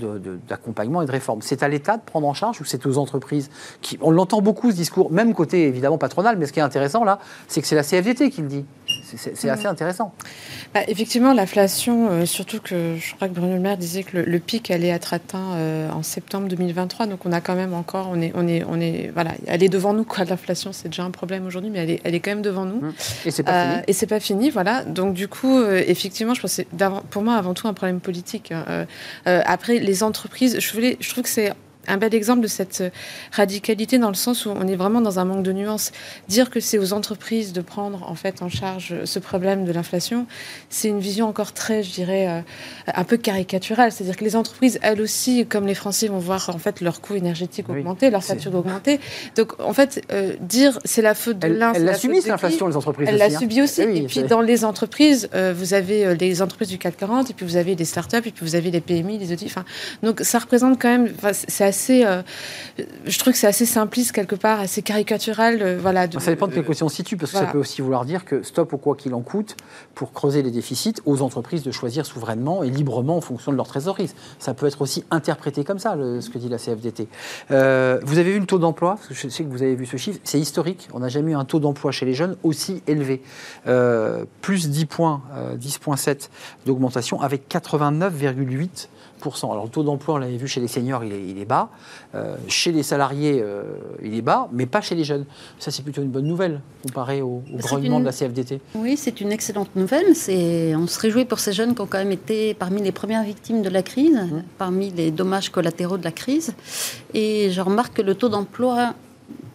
d'accompagnement et de réforme. C'est à l'État de prendre en charge ou c'est aux entreprises qui, On l'entend beaucoup ce discours, même côté évidemment patronal, mais ce qui est intéressant là, c'est que c'est la CFDT qui le dit. C'est assez intéressant. Bah, effectivement, l'inflation, euh, surtout que je crois que Bruno Le Maire disait que le, pic allait être atteint euh, en septembre 2023, donc on a quand même encore, on est, on est, on est, voilà, elle est devant nous quoi. L'inflation, c'est déjà un problème aujourd'hui, mais elle est, elle est quand même devant nous. Mmh. Et c'est pas euh, fini. Et c'est pas fini, voilà. Donc du coup, effectivement, je pense c'est pour moi avant tout un problème politique. Hein. après, les entreprises, je voulais, je trouve que c'est un bel exemple de cette euh, radicalité dans le sens où on est vraiment dans un manque de nuances. Dire que c'est aux entreprises de prendre en fait en charge ce problème de l'inflation, c'est une vision encore très, je dirais, euh, un peu caricaturale. C'est-à-dire que les entreprises, elles aussi, comme les Français, vont voir en fait leur coût énergétique augmenter, leur facture augmenter. Donc en fait, euh, dire c'est la faute de l'un, elles la subissent l'inflation, les entreprises. Elles la hein. subissent aussi. et puis dans les entreprises, vous avez les entreprises du CAC 40, et puis vous avez les startups, et puis vous avez les PMI, les outils. Enfin, donc ça représente quand même, c'est assez. Euh, je trouve que c'est assez simpliste quelque part, assez caricatural. Euh, voilà. ça dépend de quelle question on situe, parce que ça peut aussi vouloir dire que stop au quoi qu'il en coûte pour creuser les déficits aux entreprises de choisir souverainement et librement en fonction de leur trésorerie. Ça peut être aussi interprété comme ça, ce que dit la CFDT. Euh, vous avez vu le taux d'emploi? Je sais que vous avez vu ce chiffre. C'est historique. On n'a jamais eu un taux d'emploi chez les jeunes aussi élevé. plus 10 points, 10,7 d'augmentation avec 89,8 alors le taux d'emploi, on l'avait vu chez les seniors, il est, bas. Euh, chez les salariés, euh, il est bas, mais pas chez les jeunes. Ça, c'est plutôt une bonne nouvelle comparé au, au grognement de la CFDT. Oui, c'est une excellente nouvelle. On se réjouit pour ces jeunes qui ont quand même été parmi les premières victimes de la crise, mmh. parmi les dommages collatéraux de la crise. Et je remarque que le taux d'emploi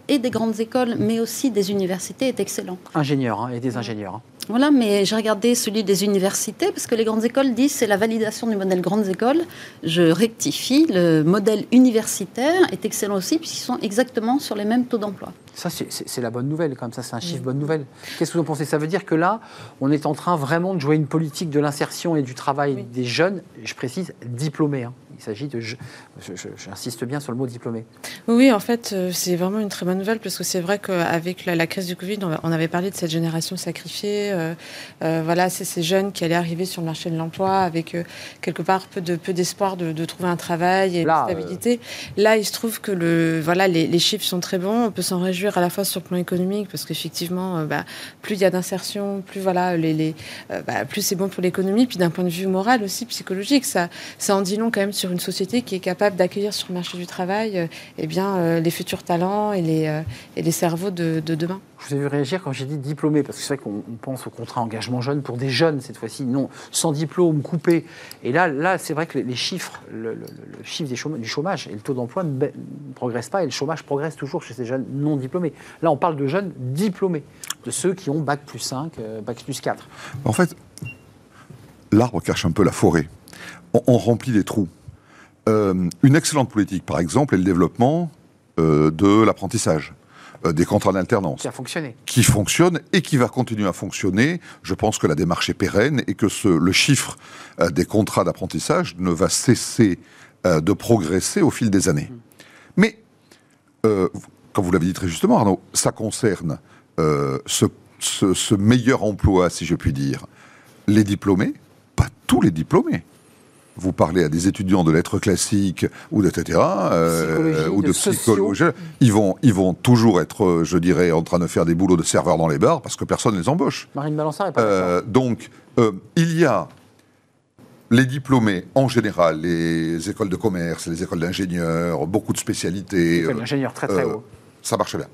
et des grandes écoles, mais aussi des universités est excellent. Ingénieurs hein, et des ingénieurs. Hein. Voilà, mais j'ai regardé celui des universités, parce que les grandes écoles disent c'est la validation du modèle grandes écoles. Je rectifie, le modèle universitaire est excellent aussi, puisqu'ils sont exactement sur les mêmes taux d'emploi. Ça, c'est la bonne nouvelle, comme ça, c'est un chiffre bonne nouvelle. Qu'est-ce que vous en pensez? Ça veut dire que là, on est en train vraiment de jouer une politique de l'insertion et du travail des jeunes, je précise, diplômés. Hein. Il s'agit de. J'insiste bien sur le mot diplômé. Oui, en fait, euh, c'est vraiment une très bonne nouvelle parce que c'est vrai qu'avec la, crise du Covid, on avait parlé de cette génération sacrifiée. Euh, euh, voilà, c'est ces jeunes qui allaient arriver sur le marché de l'emploi avec quelque part peu de peu d'espoir de, trouver un travail et de stabilité. Là, il se trouve que le voilà, les, chiffres sont très bons. On peut s'en réjouir à la fois sur le plan économique parce qu'effectivement, bah, plus il y a d'insertion, plus voilà, les, les bah, plus c'est bon pour l'économie. Puis d'un point de vue moral aussi, psychologique, ça, ça en dit long quand même sur une société qui est capable d'accueillir sur le marché du travail euh, eh bien, euh, les futurs talents et les, euh, et les cerveaux de, demain. Je vous ai vu réagir quand j'ai dit diplômé, parce que c'est vrai qu'on pense au contrat engagement jeune pour des jeunes cette fois-ci, non, sans diplôme, coupé. Et là, là c'est vrai que les chiffres, le, chiffre du chômage et le taux d'emploi ne progressent pas et le chômage progresse toujours chez ces jeunes non diplômés. Là, on parle de jeunes diplômés, de ceux qui ont bac plus 5, bac plus 4. En fait, l'arbre cache un peu la forêt. on remplit les trous. Euh, une excellente politique, par exemple, est le développement euh, de l'apprentissage. Des contrats d'alternance. Qui a fonctionné. Qui fonctionne et qui va continuer à fonctionner. Je pense que la démarche est pérenne et que ce, le chiffre des contrats d'apprentissage ne va cesser de progresser au fil des années. Mmh. Mais, comme vous l'avez dit très justement, Arnaud, ça concerne ce, ce meilleur emploi, si je puis dire, les diplômés, pas tous les diplômés vous parlez à des étudiants de lettres classiques ou de etc. Euh, ou de, psychologie, ils vont, ils vont toujours être, euh, je dirais, en train de faire des boulots de serveurs dans les bars parce que personne ne les embauche. Marine Balançard est pas euh, Donc, il y a les diplômés en général, les écoles de commerce, les écoles d'ingénieurs, beaucoup de spécialités. Écoles d'ingénieurs très très haut. Ça marche bien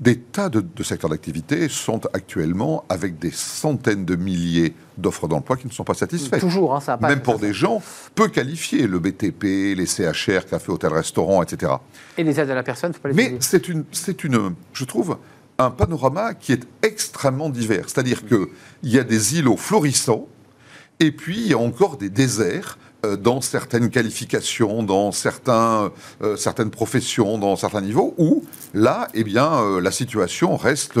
des tas de, secteurs d'activité sont actuellement avec des centaines de milliers d'offres d'emploi qui ne sont pas satisfaites. Toujours, hein, ça Même pour des gens peu qualifiés, le BTP, les CHR, café, hôtel, restaurant, etc. Et les aides à la personne, faut pas les Mais c'est une, c'est une, je trouve, un panorama qui est extrêmement divers. C'est-à-dire mm. qu'il y a des îlots florissants, et puis il y a encore des déserts dans certaines qualifications, dans certains, euh, certaines professions, dans certains niveaux, où là, eh bien, euh, la situation reste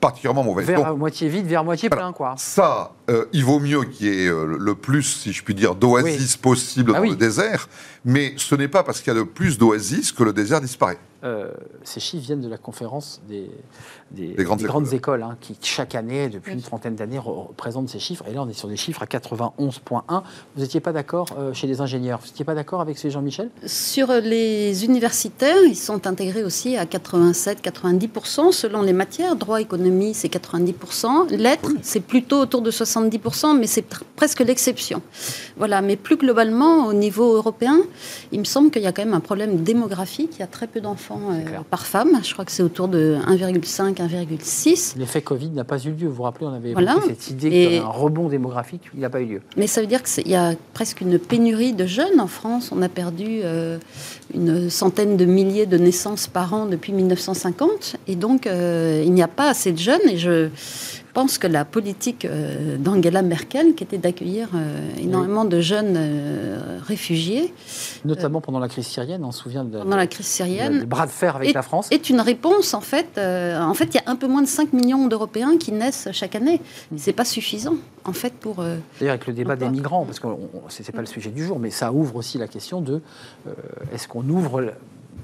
particulièrement mauvaise. Vers moitié vide, vers moitié plein, quoi. Ça, il vaut mieux qu'il y ait le plus, si je puis dire, d'oasis possible ah dans le désert, mais ce n'est pas parce qu'il y a de plus d'oasis que le désert disparaît. Euh, ces chiffres viennent de la conférence des, grandes, écoles, hein, qui chaque année, depuis une trentaine d'années, représentent ces chiffres. Et là, on est sur des chiffres à 91,1. Vous n'étiez pas d'accord euh, chez les ingénieurs? Vous n'étiez pas d'accord avec ces Jean-Michel? Sur les universitaires, ils sont intégrés aussi à 87-90% selon les matières. Droit, économie, c'est 90%. Lettres, c'est plutôt autour de 70%, mais c'est presque l'exception. Voilà, mais plus globalement, au niveau européen, il me semble qu'il y a quand même un problème démographique. Il y a très peu d'enfants euh, par femme. Je crois que c'est autour de 1,5, 1,6. L'effet Covid n'a pas eu lieu. Vous vous rappelez, on avait voilà. cette idée qu'un rebond démographique, il n'a pas eu lieu. Mais ça veut dire qu'il y a presque une pénurie de jeunes en France. On a perdu euh, une centaine de milliers de naissances par an depuis 1950. Et donc, euh, il n'y a pas assez de jeunes. Et je pense que la politique euh, d'Angela Merkel, qui était d'accueillir euh, énormément de jeunes euh, réfugiés, notamment pendant la crise syrienne, on se souvient de pendant la crise syrienne, le bras de fer avec la France, est une réponse en fait. en fait, il y a un peu moins de 5 millions d'Européens qui naissent chaque année. C'est pas suffisant en fait pour. D'ailleurs, avec le débat des migrants, parce que c'est pas le sujet du jour, mais ça ouvre aussi la question de est-ce qu'on ouvre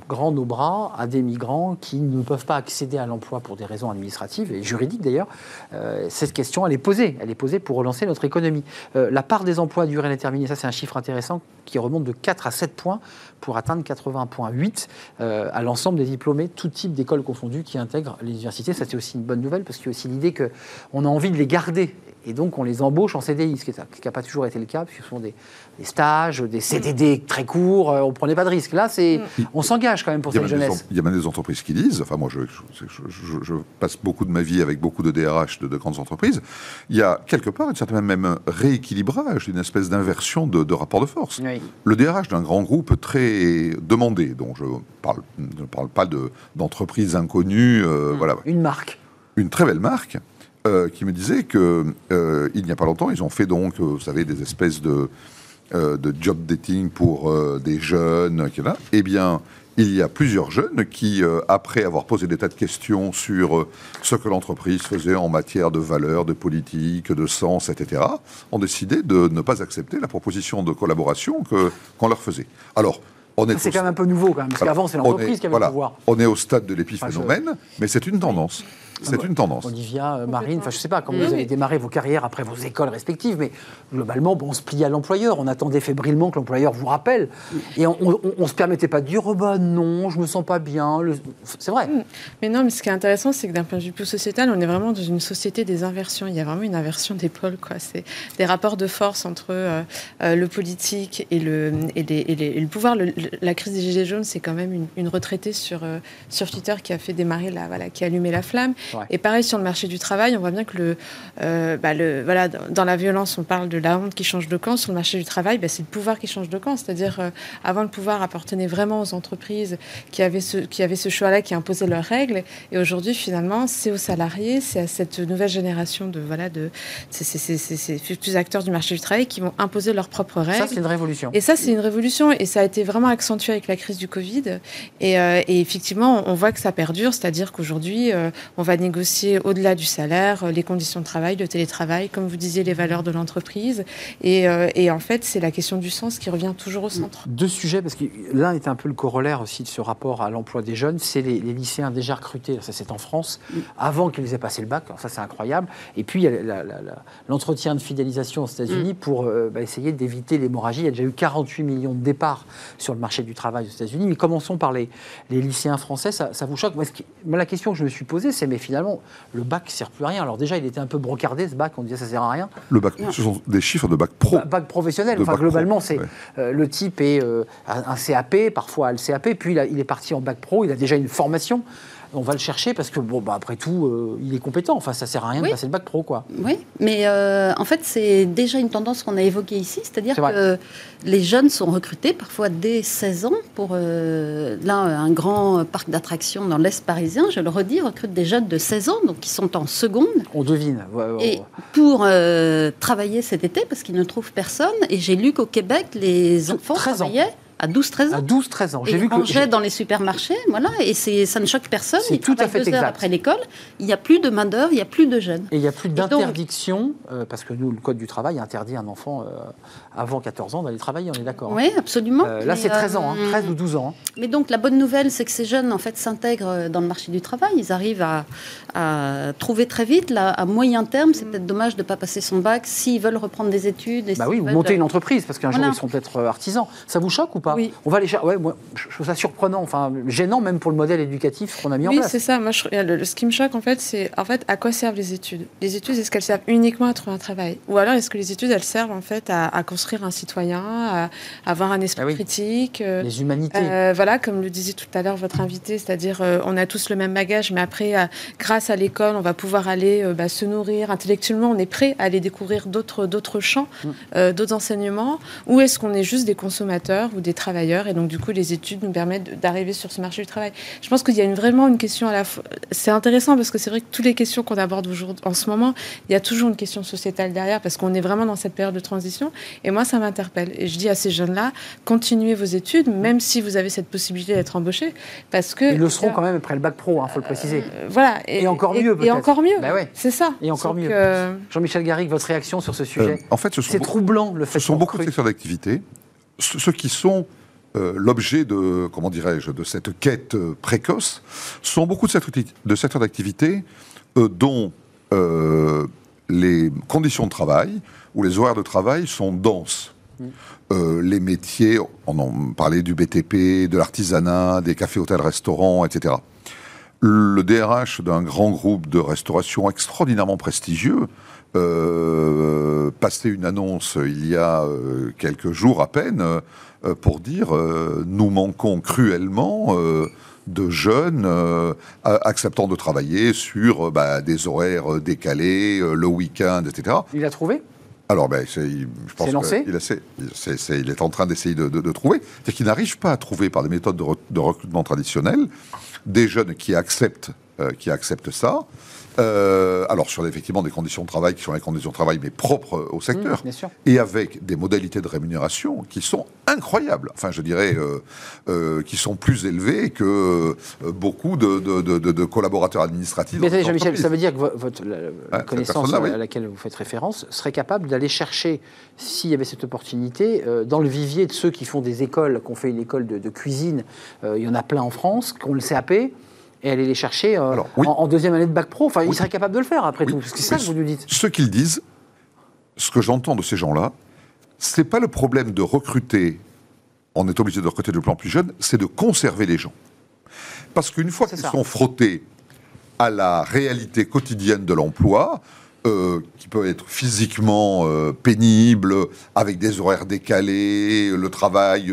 grand nos bras à des migrants qui ne peuvent pas accéder à l'emploi pour des raisons administratives et juridiques d'ailleurs. Euh, cette question, elle est posée. Elle est posée pour relancer notre économie. Euh, la part des emplois durés indéterminée, ça c'est un chiffre intéressant qui remonte de 4 à 7 points pour atteindre 81,8 euh, à l'ensemble des diplômés, tout type d'écoles confondues qui intègrent les universités. Ça c'est aussi une bonne nouvelle parce qu'il y a aussi l'idée qu'on a envie de les garder et donc on les embauche en CDI, ce qui n'a pas toujours été le cas, puisque ce sont des, stages, des CDD très courts, on ne prenait pas de risque. Là, c'est, mm. on s'engage quand même pour cette jeunesse. il y a même des entreprises qui disent, enfin moi je, je, passe beaucoup de ma vie avec beaucoup de DRH de, grandes entreprises, il y a quelque part une certaine même rééquilibrage, une espèce d'inversion de, rapport de force. Le DRH d'un grand groupe très demandé, dont je ne parle pas d'entreprise inconnue, euh, mm. voilà. Une marque. Une très belle marque euh, qui me disait que euh, il n'y a pas longtemps, ils ont fait donc, euh, vous savez, des espèces de, de job dating pour des jeunes, Eh bien, il y a plusieurs jeunes qui, après avoir posé des tas de questions sur ce que l'entreprise faisait en matière de valeurs, de politique, de sens, etc., ont décidé de ne pas accepter la proposition de collaboration qu'on leur faisait. Alors, c'est quand même un peu nouveau, quand même, parce qu'avant, c'est l'entreprise qui avait le pouvoir. On est au stade de l'épiphénomène, mais c'est une tendance. C'est une tendance. Olivia, euh, Marine, enfin je ne sais pas comment vous avez démarré vos carrières après vos écoles respectives, mais globalement, bon, on se pliait à l'employeur. On attendait fébrilement que l'employeur vous rappelle. Et on ne se permettait pas de dire oh bah non, je me sens pas bien. C'est vrai. Mm. Mais non, mais ce qui est intéressant, c'est que d'un point de vue plus sociétal, on est vraiment dans une société des inversions. Il y a vraiment une inversion des pôles. C'est des rapports de force entre euh, euh, le politique et le, et, le pouvoir. la crise des Gilets jaunes, c'est quand même une, retraitée sur, sur Twitter qui a fait démarrer la, voilà, qui a allumé la flamme. Et pareil sur le marché du travail, on voit bien que le, euh, bah, le, voilà, dans la violence, on parle de la honte qui change de camp. Sur le marché du travail, bah, c'est le pouvoir qui change de camp. C'est-à-dire, euh, avant, le pouvoir appartenait vraiment aux entreprises qui avaient ce, qui avaient ce choix-là, qui imposaient leurs règles. Et aujourd'hui, finalement, c'est aux salariés, c'est à cette nouvelle génération de, voilà, de ces futurs acteurs du marché du travail qui vont imposer leurs propres règles. Ça, c'est une révolution. Et ça, c'est une révolution. Et ça a été vraiment accentué avec la crise du Covid. Et, euh, et effectivement, on voit que ça perdure. C'est-à-dire qu'aujourd'hui, on va négocier au-delà du salaire les conditions de travail, le télétravail, comme vous disiez, les valeurs de l'entreprise. Et, euh, et, en fait, c'est la question du sens qui revient toujours au centre. Deux sujets, parce que l'un est un peu le corollaire aussi de ce rapport à l'emploi des jeunes, c'est les, lycéens déjà recrutés, ça c'est en France, avant qu'ils aient passé le bac, ça c'est incroyable. Et puis il y a l'entretien de fidélisation aux États-Unis mm. pour euh, bah, essayer d'éviter l'hémorragie. Il y a déjà eu 48 millions de départs sur le marché du travail aux États-Unis. Mais commençons par les, les lycéens français, ça, vous choque? Moi, la question que je me suis posée, c'est mais finalement, le bac ne sert plus à rien. Alors déjà, il était un peu brocardé ce bac, on disait ça sert à rien. Le bac, ce sont des chiffres de bac pro. Bac professionnel. enfin, globalement, c'est euh, le type est euh, un CAP, parfois le CAP, puis il est parti en bac pro, il a déjà une formation on va le chercher parce que, bon, bah, après tout, euh, il est compétent. Enfin, ça sert à rien de passer le bac pro, quoi. Oui, mais euh, en fait, c'est déjà une tendance qu'on a évoquée ici, c'est-à-dire que les jeunes sont recrutés parfois dès 16 ans pour, euh, là, un grand parc d'attractions dans l'Est parisien, je le redis, recrute des jeunes de 16 ans, donc qui sont en seconde. On devine. Et pour travailler cet été, parce qu'ils ne trouvent personne, et j'ai lu qu'au Québec, les enfants travaillaient à 12-13 ans. À 12-13 ans. J'ai vu que dans les supermarchés, voilà, et ça ne choque personne. C'est tout à fait exact. après l'école, il n'y a plus de main d'œuvre, il n'y a plus de jeunes. Et il n'y a plus d'interdiction, euh, parce que nous, le code du travail interdit un enfant euh, avant 14 ans d'aller travailler, on est d'accord. Hein. Oui, absolument. Euh, là, c'est 13 ans, 13 hein, ou 12 ans. Hein. Mais donc, la bonne nouvelle, c'est que ces jeunes, en fait, s'intègrent dans le marché du travail. Ils arrivent à, trouver très vite. Là, à moyen terme, c'est peut-être dommage de ne pas passer son bac s'ils veulent reprendre des études. bah oui, ou monter une entreprise, parce qu'un jour, ils seront peut-être artisans. Ça vous choque ou pas oui. On va les moi, je trouve ça surprenant, enfin gênant même pour le modèle éducatif qu'on a mis en place. Oui, c'est ça. Moi, je, ce qui me choque, en fait, c'est en fait à quoi servent les études? Les études, est-ce qu'elles servent uniquement à trouver un travail, ou alors est-ce que les études, elles servent en fait à, construire un citoyen, à, avoir un esprit ah critique, euh, les humanités. Euh, voilà, comme le disait tout à l'heure votre invité, c'est-à-dire euh, on a tous le même bagage, mais après, grâce à l'école, on va pouvoir aller bah, se nourrir intellectuellement. On est prêt à aller découvrir d'autres d'autres champs, mm. d'autres enseignements, ou est-ce qu'on est juste des consommateurs ou des travailleurs, et donc du coup les études nous permettent d'arriver sur ce marché du travail. Je pense qu'il y a une, vraiment une question à la fois. C'est intéressant parce que c'est vrai que toutes les questions qu'on aborde aujourd'hui, en ce moment, il y a toujours une question sociétale derrière parce qu'on est vraiment dans cette période de transition. Et moi, ça m'interpelle. Et je dis à ces jeunes-là, continuez vos études, même si vous avez cette possibilité d'être embauché, parce que ils le seront quand même après le bac pro, il hein, faut le préciser. Euh, voilà. Et, encore mieux. Et, encore mieux. Bah c'est ça. Et encore mieux. Euh, Jean-Michel Garrigue, votre réaction sur ce sujet euh, En fait, c'est troublant le fait. Ce sont beaucoup de secteurs d'activité, ceux qui sont euh, l'objet de, comment dirais-je, de cette quête euh, précoce sont beaucoup de, de secteurs d'activité euh, dont les conditions de travail ou les horaires de travail sont denses. Mm. les métiers, on en parlait du BTP, de l'artisanat, des cafés, hôtels, restaurants, etc. Le DRH d'un grand groupe de restauration extraordinairement prestigieux euh, passait une annonce il y a quelques jours à peine euh, pour dire euh, nous manquons cruellement euh, de jeunes acceptant de travailler sur bah, des horaires décalés, le week-end, etc. Il a trouvé? Alors, ben, je pense qu'il il est en train d'essayer de, trouver. C'est qu'il n'arrive pas à trouver par des méthodes de, recrutement traditionnelles des jeunes qui acceptent, qui acceptent ça. Euh, alors sur effectivement des conditions de travail qui sont les conditions de travail mais propres au secteur, mmh, et avec des modalités de rémunération qui sont incroyables. Enfin, je dirais euh, euh, qui sont plus élevées que beaucoup de, collaborateurs administratifs. Mais Jean-Michel, ça veut dire que votre la, connaissance à laquelle vous faites référence serait capable d'aller chercher, s'il y avait cette opportunité, dans le vivier de ceux qui font des écoles, qu'on fait une école de, cuisine, il y en a plein en France, qu'on le CAP et aller les chercher euh, en, deuxième année de bac pro. Enfin, ils seraient capables de le faire après tout. C'est ça que vous nous dites. Ce qu'ils disent, ce que j'entends de ces gens-là, c'est pas le problème de recruter. On est obligé de recruter de plan plus jeune, c'est de conserver les gens. Parce qu'une fois qu'ils sont frottés à la réalité quotidienne de l'emploi, euh, qui peut être physiquement euh, pénible, avec des horaires décalés, le travail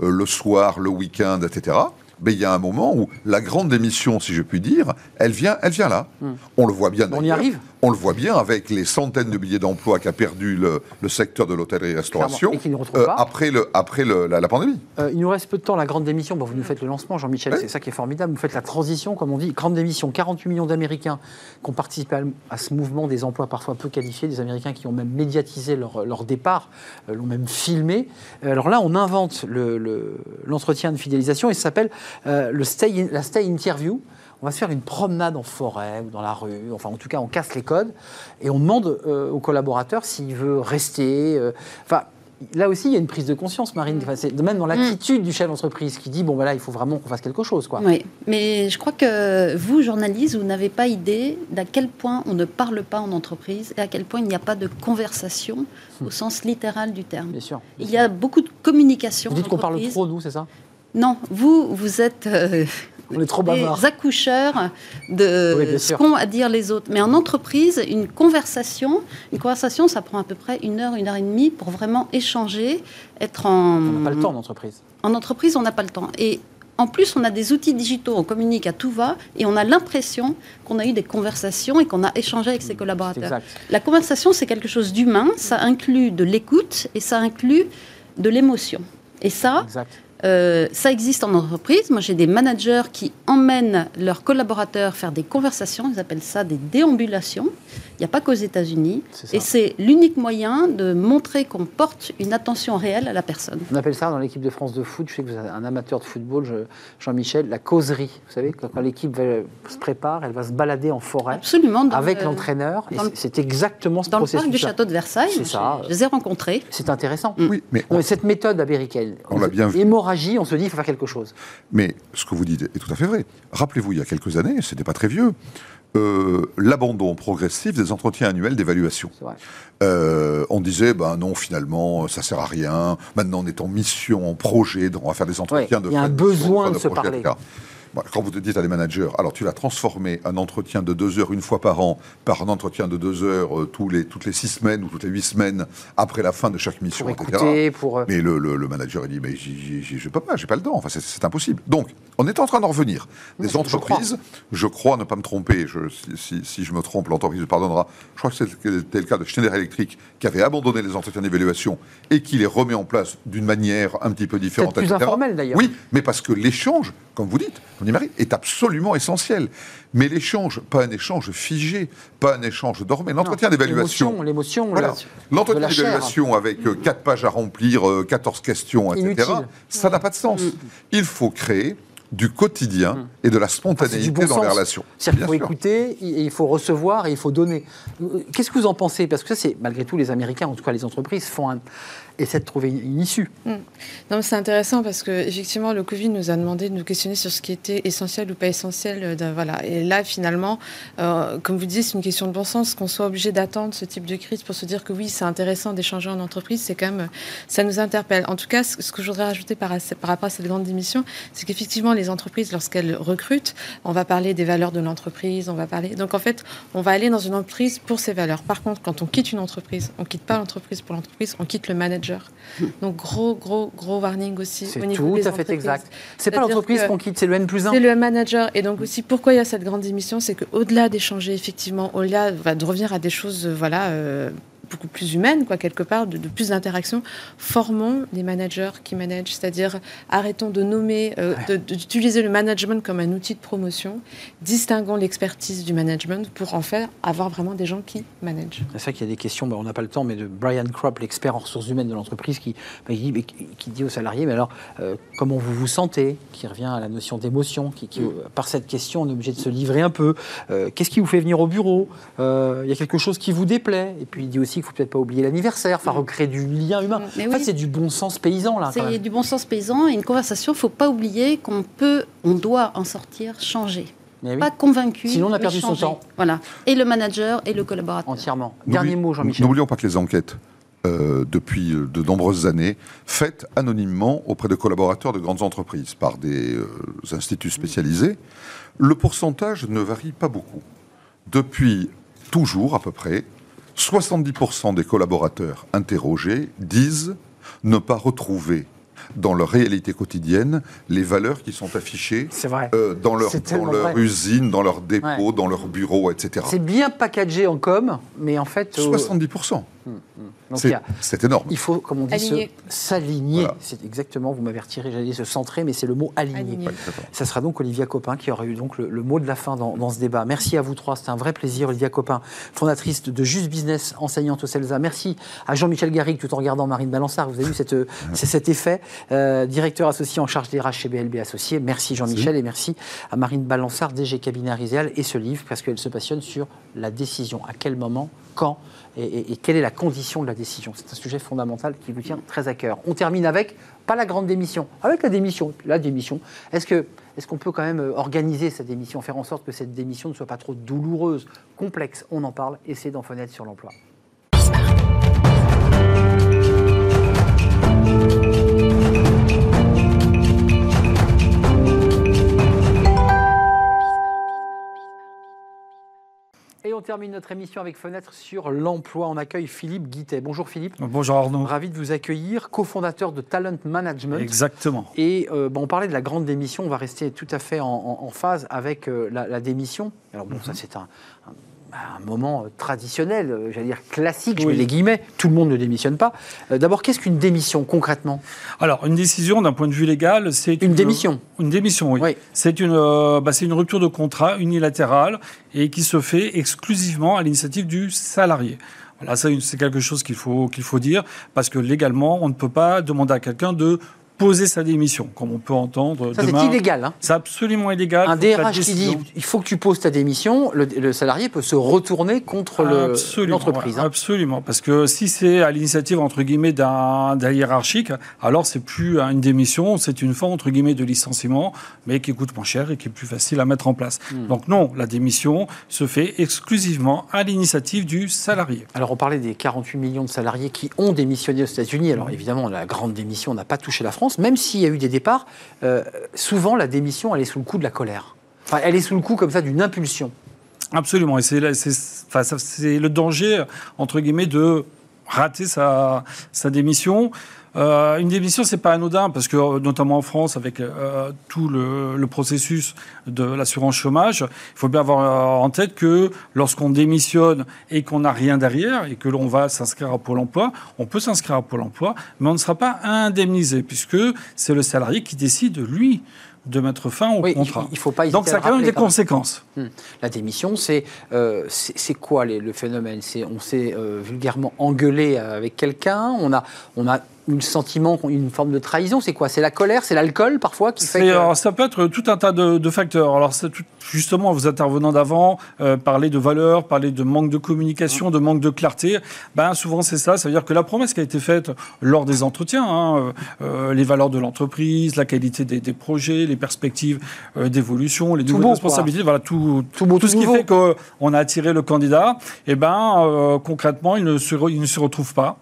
le soir, le week-end, etc mais il y a un moment où la grande démission, si je puis dire, elle vient, elle vient là. Hmm. On le voit bien. On y arrive? On le voit bien avec les centaines de milliers d'emplois qu'a perdu le, secteur de l'hôtellerie-restauration euh, après, le, après la, pandémie. Euh, il nous reste peu de temps, la grande démission. Bon, vous nous faites le lancement, Jean-Michel, c'est ça qui est formidable. Vous faites la transition, comme on dit, grande démission. 48 millions d'Américains qui ont participé à, ce mouvement des emplois parfois peu qualifiés, des Américains qui ont même médiatisé leur, départ, euh, l'ont même filmé. alors là, on invente l'entretien de fidélisation et ça s'appelle le stay la Stay Interview on va se faire une promenade en forêt ou dans la rue, enfin en tout cas on casse les codes et on demande euh, au collaborateur s'il veut rester. Euh, enfin, là aussi, il y a une prise de conscience, Marine, mm. même dans l'attitude du chef d'entreprise qui dit bon, voilà, il faut vraiment qu'on fasse quelque chose. Quoi. Oui, mais je crois que vous, journalistes, vous n'avez pas idée d'à quel point on ne parle pas en entreprise et à quel point il n'y a pas de conversation mm. au sens littéral du terme. Bien sûr. il y a beaucoup de communication. Vous dites qu'on parle trop, nous, c'est ça? Non, vous, vous êtes euh, on est trop des accoucheurs de ce qu'ont à dire les autres. Mais en entreprise, une conversation, une conversation, ça prend à peu près une heure, une heure et demie pour vraiment échanger, être en. On n'a pas le temps en entreprise. En entreprise, on n'a pas le temps. Et en plus, on a des outils digitaux, on communique à tout va, et on a l'impression qu'on a eu des conversations et qu'on a échangé avec ses collaborateurs. La conversation, c'est quelque chose d'humain, ça inclut de l'écoute et ça inclut de l'émotion. Et ça, euh, ça existe en entreprise. Moi, j'ai des managers qui emmènent leurs collaborateurs faire des conversations. Ils appellent ça des déambulations. Il n'y a pas qu'aux États-Unis. Et c'est l'unique moyen de montrer qu'on porte une attention réelle à la personne. On appelle ça dans l'équipe de France de foot, je sais que vous êtes un amateur de football, Jean-Michel, la causerie. Vous savez, quand l'équipe se prépare, elle va se balader en forêt. Absolument. avec l'entraîneur. C'est exactement ce processus. Dans le parc du château de Versailles. C'est ça. Je les ai rencontrés. C'est intéressant. Oui, mais cette méthode américaine, on l'a bien vu. On se dit il faut faire quelque chose. Mais ce que vous dites est tout à fait vrai. Rappelez-vous, il y a quelques années, ce n'était pas très vieux, euh, l'abandon progressif des entretiens annuels d'évaluation. Euh, on disait, ben non, finalement, ça sert à rien. Maintenant, on est en mission, en projet, on va faire des entretiens de. Il y a un besoin de, se parler quand vous te dites à des managers, alors tu vas transformer un entretien de deux heures une fois par an par un entretien de deux heures euh, tous les, toutes les six semaines ou toutes les huit semaines après la fin de chaque mission, pour etc. pour... Euh, mais le, le, manager il dit mais je ne peux pas, j'ai pas le temps. Enfin c'est impossible. Donc on est en train d'en revenir. Des entreprises, je crois. ne pas me tromper. Je, si, si, je me trompe, l'entreprise me pardonnera. Je crois que c'était le cas de Schneider Electric qui avait abandonné les entretiens d'évaluation et qui les remet en place d'une manière un petit peu différente. Plus informelle d'ailleurs. Oui, mais parce que l'échange, comme vous dites, Marie, est absolument essentiel. Mais l'échange, pas un échange figé, pas un échange dormant, l'entretien d'évaluation. L'émotion, voilà. L'entretien d'évaluation avec euh, quatre pages à remplir, 14 euh, questions, etc., ça n'a pas de sens. Mm. Il faut créer du quotidien mm. et de la spontanéité dans les relations. C'est-à-dire qu'il faut écouter, il faut recevoir et il faut donner. Qu'est-ce que vous en pensez? Parce que ça, c'est malgré tout, les Américains, en tout cas les entreprises, font un, essaie de trouver une issue. Mm. Non, c'est intéressant parce que effectivement, le Covid nous a demandé de nous questionner sur ce qui était essentiel ou pas essentiel. Euh, voilà. Et là, finalement, euh, comme vous dites, c'est une question de bon sens qu'on soit obligé d'attendre ce type de crise pour se dire que oui, c'est intéressant d'échanger en entreprise. C'est quand même, ça nous interpelle. En tout cas, ce que je voudrais rajouter par, par rapport à cette grande démission, c'est qu'effectivement, les entreprises, lorsqu'elles recrutent, on va parler des valeurs de l'entreprise, on va parler. Donc en fait, on va aller dans une entreprise pour ses valeurs. Par contre, quand on quitte une entreprise, on quitte pas l'entreprise pour l'entreprise, on quitte le manager donc gros, gros, gros warning aussi au niveau tout à fait exact. C'est pas l'entreprise qu'on quitte, c'est le N plus 1. C'est le manager. Et donc aussi, pourquoi il y a cette grande émission C'est qu'au-delà d'échanger, effectivement, au-delà de revenir à des choses, voilà, euh, beaucoup plus humaine, quoi, quelque part, de, plus d'interaction. Formons les managers qui managent, c'est-à-dire arrêtons de nommer, euh, d'utiliser le management comme un outil de promotion, distinguons l'expertise du management pour en faire avoir vraiment des gens qui managent. C'est ça qu'il y a des questions, ben, on n'a pas le temps, mais de Brian Kropp, l'expert en ressources humaines de l'entreprise, qui, ben, qui, dit aux salariés, mais alors, euh, comment vous vous sentez? Qui revient à la notion d'émotion, qui, qui, par cette question, on est obligé de se livrer un peu. Euh, qu'est-ce qui vous fait venir au bureau? Il y a quelque chose qui vous déplaît? Et puis il dit aussi il ne faut peut-être pas oublier l'anniversaire, enfin recréer du lien humain. en fait, c'est du bon sens paysan là. C'est du bon sens paysan et une conversation. Il ne faut pas oublier qu'on peut, on doit en sortir changer. Pas convaincu. Sinon, on a perdu son temps. Voilà. Et le manager et le collaborateur. Entièrement. Dernier mot, Jean-Michel. N'oublions pas que les enquêtes, euh, depuis de nombreuses années, faites anonymement auprès de collaborateurs de grandes entreprises par des euh, instituts spécialisés, le pourcentage ne varie pas beaucoup. Depuis toujours, à peu près, 70% des collaborateurs interrogés disent ne pas retrouver dans leur réalité quotidienne les valeurs qui sont affichées euh, dans leur, dans leur usine, dans leur dépôt, dans leur bureau, etc. C'est bien packagé en com, mais en fait... 70%. C'est énorme. Il faut, comme on dit, s'aligner. C'est exactement, vous m'avez retiré, j'allais dire se centrer, mais c'est le mot aligner. Ça sera donc Olivia Copin qui aura eu donc le, mot de la fin dans, ce débat. Merci à vous trois, c'était un vrai plaisir. Olivia Copin, fondatrice de Just Business, enseignante au CELSA. Merci à Jean-Michel Garrigue, tout en regardant Marine Balançard. Vous avez vu cette, cet effet. Euh, directeur associé en charge des RH chez BLB Associés. Merci Jean-Michel et merci à Marine Balançard, DG Cabinet Ariséal et ce livre parce qu'elle se passionne sur la décision. À quel moment, quand et, quelle est la condition de la décision. C'est un sujet fondamental qui vous tient très à cœur. On termine avec, pas la grande démission, avec la démission. La démission, est-ce que est-ce qu'on peut quand même euh, organiser cette démission, faire en sorte que cette démission ne soit pas trop douloureuse, complexe? On en parle c'est dans Fenêtre sur l'emploi. On termine notre émission avec Fenêtre sur l'emploi. On accueille Philippe Guittet. Bonjour Philippe. Bonjour Arnaud. Ravi de vous accueillir, cofondateur de Talent Management. Exactement. Et euh, on parlait de la grande démission. On va rester tout à fait en, phase avec euh, la, démission. Alors bon, ça mhm. c'est un, un moment euh, traditionnel, euh, j'allais dire classique, je mets les guillemets, tout le monde ne démissionne pas. Euh, d'abord, qu'est-ce qu'une démission concrètement? Alors, une décision d'un point de vue légal, c'est une, démission. Une démission, oui. C'est une, bah, une rupture de contrat unilatérale et qui se fait exclusivement à l'initiative du salarié. Voilà, ça, c'est quelque chose qu'il faut, qu'il faut dire, parce que légalement, on ne peut pas demander à quelqu'un de poser sa démission, comme on peut entendre. Ça, c'est illégal. Hein. c'est absolument illégal. Un DRH qui dit il faut que tu poses ta démission, le, salarié peut se retourner contre l'entreprise. Hein. Absolument, parce que si c'est à l'initiative, entre guillemets, d'un hiérarchique, alors c'est plus une démission, c'est une forme, entre guillemets, de licenciement, mais qui coûte moins cher et qui est plus facile à mettre en place. Hmm. Donc non, la démission se fait exclusivement à l'initiative du salarié. Alors on parlait des 48 millions de salariés qui ont démissionné aux États-Unis. Alors évidemment, la grande démission n'a pas touché la France même s'il y a eu des départs, euh, souvent la démission, elle est sous le coup de la colère. Elle est sous le coup comme ça d'une impulsion. Absolument. Et c'est le danger, entre guillemets, de rater sa démission. Euh, une démission, c'est pas anodin parce que, notamment en France, avec euh, tout le, processus de l'assurance chômage, il faut bien avoir euh, en tête que lorsqu'on démissionne et qu'on n'a rien derrière et que l'on va s'inscrire à Pôle Emploi, on peut s'inscrire à Pôle Emploi, mais on ne sera pas indemnisé puisque c'est le salarié qui décide lui de mettre fin au contrat. Il faut pas Donc ça a quand même des conséquences. Hmm. La démission, c'est c'est quoi le phénomène? On s'est vulgairement engueulé avec quelqu'un, on a, on a un sentiment, une forme de trahison C'est quoi? C'est la colère C'est l'alcool parfois qui fait que... Ça peut être tout un tas de, facteurs. Alors justement, vous intervenant d'avant, euh, parler de valeur, parler de manque de communication, de manque de clarté, ben, souvent c'est ça. Ça veut dire que la promesse qui a été faite lors des entretiens, hein, euh, euh, les valeurs de l'entreprise, la qualité des, projets, les perspectives d'évolution, les nouvelles responsabilités, voilà, tout, tout, beau, tout, ce qui fait qu'on a attiré le candidat, et eh ben, concrètement, il ne, se, il ne se retrouve pas.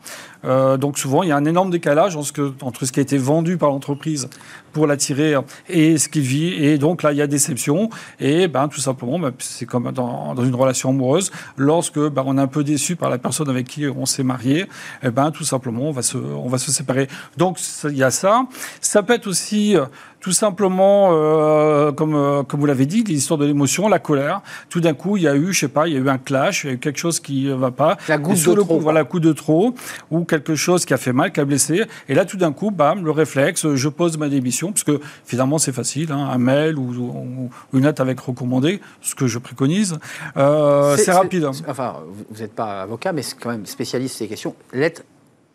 Euh, donc souvent, il y a un énorme décalage entre ce qui a été vendu par l'entreprise pour l'attirer et ce qu'il vit. Et donc là, il y a déception. Et ben, tout simplement, ben, c'est comme dans, une relation amoureuse. Lorsque ben, on est un peu déçu par la personne avec qui on s'est marié, eh ben, tout simplement, on va se, on va se séparer. Donc il y a ça. Ça peut être aussi tout simplement, euh, comme, euh, comme vous l'avez dit, l'histoire de l'émotion, la colère. Tout d'un coup, il y a eu, je sais pas, il y a eu un clash, il y a eu quelque chose qui ne va pas. La goutte de trop. voilà, coup de trop, ou quelque chose qui a fait mal, qui a blessé. Et là, tout d'un coup, bam, le réflexe, je pose ma démission, parce que finalement, c'est facile, hein, un mail ou, une note avec recommandé, ce que je préconise. Euh, c'est rapide. Enfin, vous n'êtes pas avocat, mais c'est quand même spécialiste ces questions. Lettre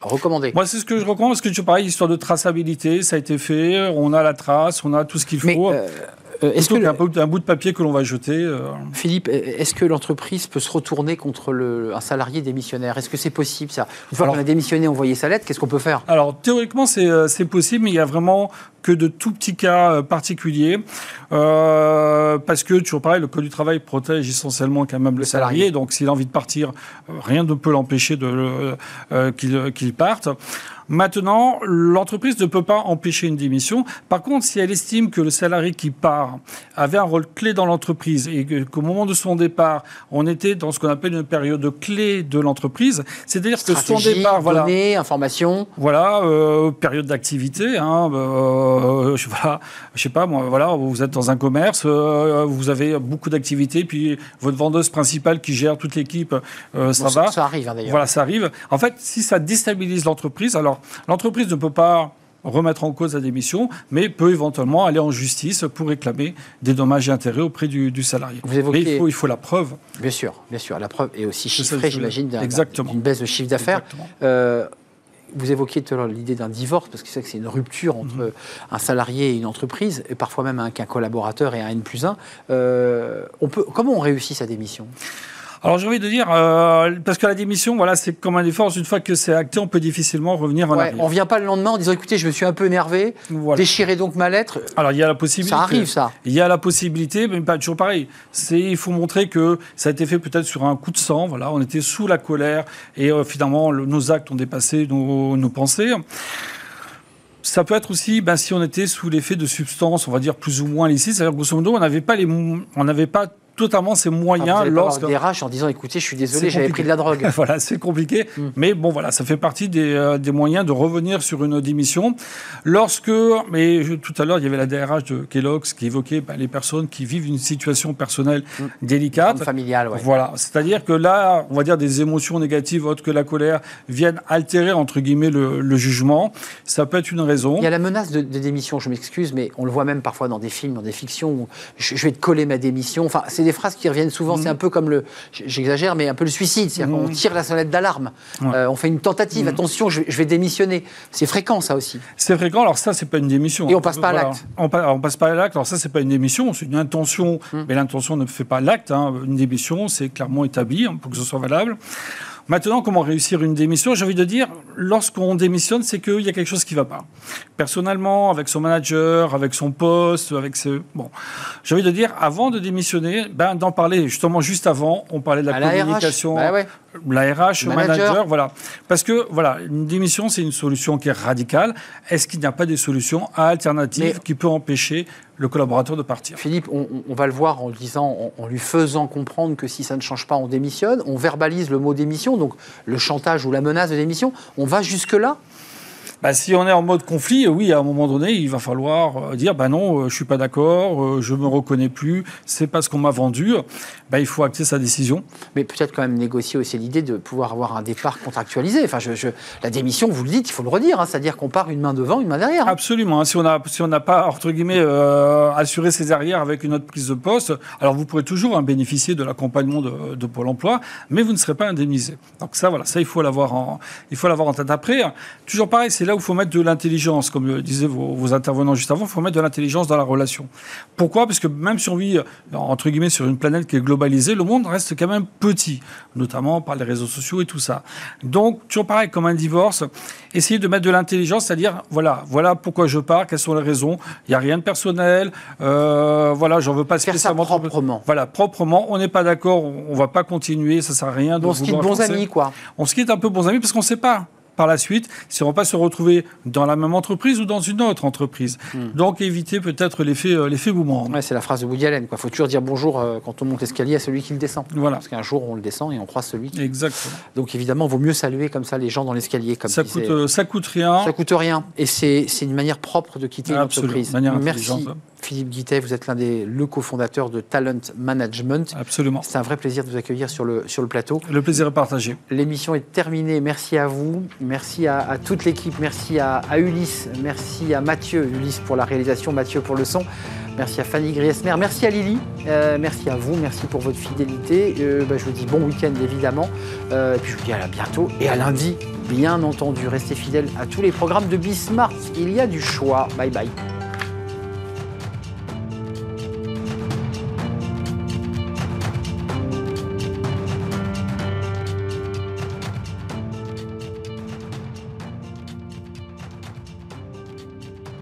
Recommandé. Moi, c'est ce que je recommande parce que tu parlais histoire de traçabilité, ça a été fait, on a la trace, on a tout ce qu'il faut. Euh, est-ce que un, un, bout de papier que l'on va jeter euh, Philippe, est-ce que l'entreprise peut se retourner contre le, un salarié démissionnaire? Est-ce que c'est possible ça? Une fois qu'on a démissionné, envoyé sa lettre, qu'est-ce qu'on peut faire? Alors théoriquement, c'est possible, mais il y a vraiment que de tout petits cas euh, particuliers, euh, parce que, toujours pareil, le Code du travail protège essentiellement quand même le, salarié, donc s'il a envie de partir, euh, rien ne peut l'empêcher de qu'il parte. Maintenant, l'entreprise ne peut pas empêcher une démission. Par contre, si elle estime que le salarié qui part avait un rôle clé dans l'entreprise et qu'au moment de son départ, on était dans ce qu'on appelle une période clé de l'entreprise, c'est-à-dire que son départ, voilà, données, informations, voilà, euh, période d'activité, hein, euh, je, voilà, je sais pas, moi, voilà, vous êtes dans un commerce, euh, vous avez beaucoup d'activités, puis votre vendeuse principale qui gère toute l'équipe, euh, ça va. Ça arrive hein, d'ailleurs. Voilà, ça arrive. En fait, si ça déstabilise l'entreprise, alors l'entreprise ne peut pas remettre en cause la démission, mais peut éventuellement aller en justice pour réclamer des dommages et intérêts auprès du, salarié. Vous évoquez... Mais il faut, il faut la preuve. Bien sûr, bien sûr. La preuve est aussi chiffrée, j'imagine, d'une baisse de chiffre d'affaires. Euh, vous évoquiez tout à l'heure l'idée d'un divorce, parce que c'est que c'est une rupture entre mhm. un salarié et une entreprise, et parfois même un, collaborateur et un N plus 1. Euh, on peut, comment on réussit sa démission? Alors j'ai envie de dire, euh, parce que la démission, voilà, c'est comme un effort. Une fois que c'est acté, on peut difficilement revenir en ouais, arrière. On vient pas le lendemain en disant, écoutez, je me suis un peu énervé, voilà. déchirez donc ma lettre. Alors il y a la possibilité. Ça arrive, ça. Il y a la possibilité, mais pas toujours pareil. C'est, il faut montrer que ça a été fait peut-être sur un coup de sang. Voilà, on était sous la colère et euh, finalement nos actes ont dépassé nos, nos pensées. Ça peut être aussi ben, si on était sous l'effet de substances, on va dire plus ou moins licites. C'est-à-dire, grosso modo, on n'avait pas les, on n'avait pas totalement ses moyens ah, lorsque des RH en disant écoutez je suis désolé j'avais pris de la drogue. Voilà c'est compliqué. Hmm. mais bon voilà ça fait partie des, euh, des, moyens de revenir sur une démission. Lorsque mais tout à l'heure il y avait la DRH de Kellogg's qui évoquait ben, les personnes qui vivent une situation personnelle hmm. délicate. Familiale ouais. voilà. C'est-à-dire que là on va dire des émotions négatives autres que la colère viennent altérer entre guillemets le, le jugement. Ça peut être une raison. Il y a la menace de, démission je m'excuse mais on le voit même parfois dans des films dans des fictions où je, je vais te coller ma démission. Enfin c'est des phrases qui reviennent souvent. C'est mhm. un peu comme le, j'exagère, mais un peu le suicide. C'est-à-dire qu'on mhm. tire la sonnette d'alarme. Euh, on fait une tentative. Mhm. Attention, je, vais démissionner. C'est fréquent, ça aussi. C'est fréquent. Alors ça, c'est pas une démission. Et on passe pas à l'acte. On, on, passe pas à l'acte. Alors ça, c'est pas une démission. C'est une intention. Mais l'intention ne fait pas l'acte. Hein. Une démission, c'est clairement établi hein, pour que ce soit valable. Maintenant, comment réussir une démission J'ai envie de dire, lorsqu'on démissionne, c'est qu'il y a quelque chose qui ne va pas. Personnellement, avec son manager, avec son poste, avec ce... Bon, j'ai envie de dire, avant de démissionner, ben, d'en parler. Justement, juste avant, on parlait de la communication. La, bah la RH, le manager. voilà. Parce que, voilà, une démission, c'est une solution qui est radicale. Est-ce qu'il n'y a pas des solutions alternatives qui peuvent empêcher le collaborateur de partir? Philippe, on, va le voir en le disant, en, lui faisant comprendre que si ça ne change pas, on démissionne. On verbalise le mot démission, donc le chantage ou la menace de démission. On va jusque-là bah, si on est en mode conflit, oui, à un moment donné, il va falloir euh, dire bah non, euh, je suis pas d'accord, euh, je me reconnais plus, c'est pas ce qu'on m'a vendu. Bah, il faut acter sa décision. Mais peut-être quand même négocier aussi l'idée de pouvoir avoir un départ contractualisé. Enfin, je, la démission, vous le dites, il faut le redire, hein, c'est-à-dire qu'on part une main devant, une main derrière. Hein. Absolument. Hein. si on a, si on n'a pas entre guillemets assuré ses arrières avec une autre prise de poste, alors vous pourrez toujours bénéficier de l'accompagnement de, de, Pôle Emploi, mais vous ne serez pas indemnisé. Donc ça, voilà, ça il faut l'avoir en, il faut l'avoir en tête. Après, toujours pareil, c'est où il faut mettre de l'intelligence, comme disaient vos, intervenants juste avant, il faut mettre de l'intelligence dans la relation. Pourquoi? Parce que même si on vit, entre guillemets, sur une planète qui est globalisée, le monde reste quand même petit, notamment par les réseaux sociaux et tout ça. Donc, toujours pareil, comme un divorce, essayer de mettre de l'intelligence, c'est-à-dire, voilà, voilà pourquoi je pars, quelles sont les raisons, il n'y a rien de personnel, euh, voilà, j'en veux pas spécialement... Faire ça proprement. Voilà, proprement, on n'est pas d'accord, on ne va pas continuer, ça ne sert à rien de On se quitte bons amis, quoi. On se quitte un peu bons amis parce qu'on ne sait pas par la suite si on va pas se retrouver dans la même entreprise ou dans une autre entreprise. Hmm. Donc éviter peut-être l'effet euh, l'effet boomerang. Ouais, c'est la phrase de Woody Allen. Il faut toujours dire bonjour euh, quand on monte l'escalier à celui qui le descend. Voilà. Parce qu'un jour on le descend et on croise celui qui. Exactement. Donc évidemment, il vaut mieux saluer comme ça les gens dans l'escalier. Comme ça coûte euh, ça coûte rien. Ça coûte rien. Et c'est une manière propre de quitter l'entreprise. Merci. Philippe Guittet, vous êtes l'un des le cofondateurs de Talent Management. Absolument. C'est un vrai plaisir de vous accueillir sur le, sur le plateau. Le plaisir est partagé. L'émission est terminée. Merci à vous. Merci à, toute l'équipe. Merci à, Ulysse. Merci à Mathieu. Ulysse pour la réalisation, Mathieu pour le son. Merci à Fanny Griesmer. Merci à Lily. Euh, merci à vous. Merci pour votre fidélité. Euh, bah, je vous dis bon week-end évidemment. Euh, et puis je vous dis à bientôt et à lundi. Bien entendu, restez fidèles à tous les programmes de Bismarck. Il y a du choix. Bye bye.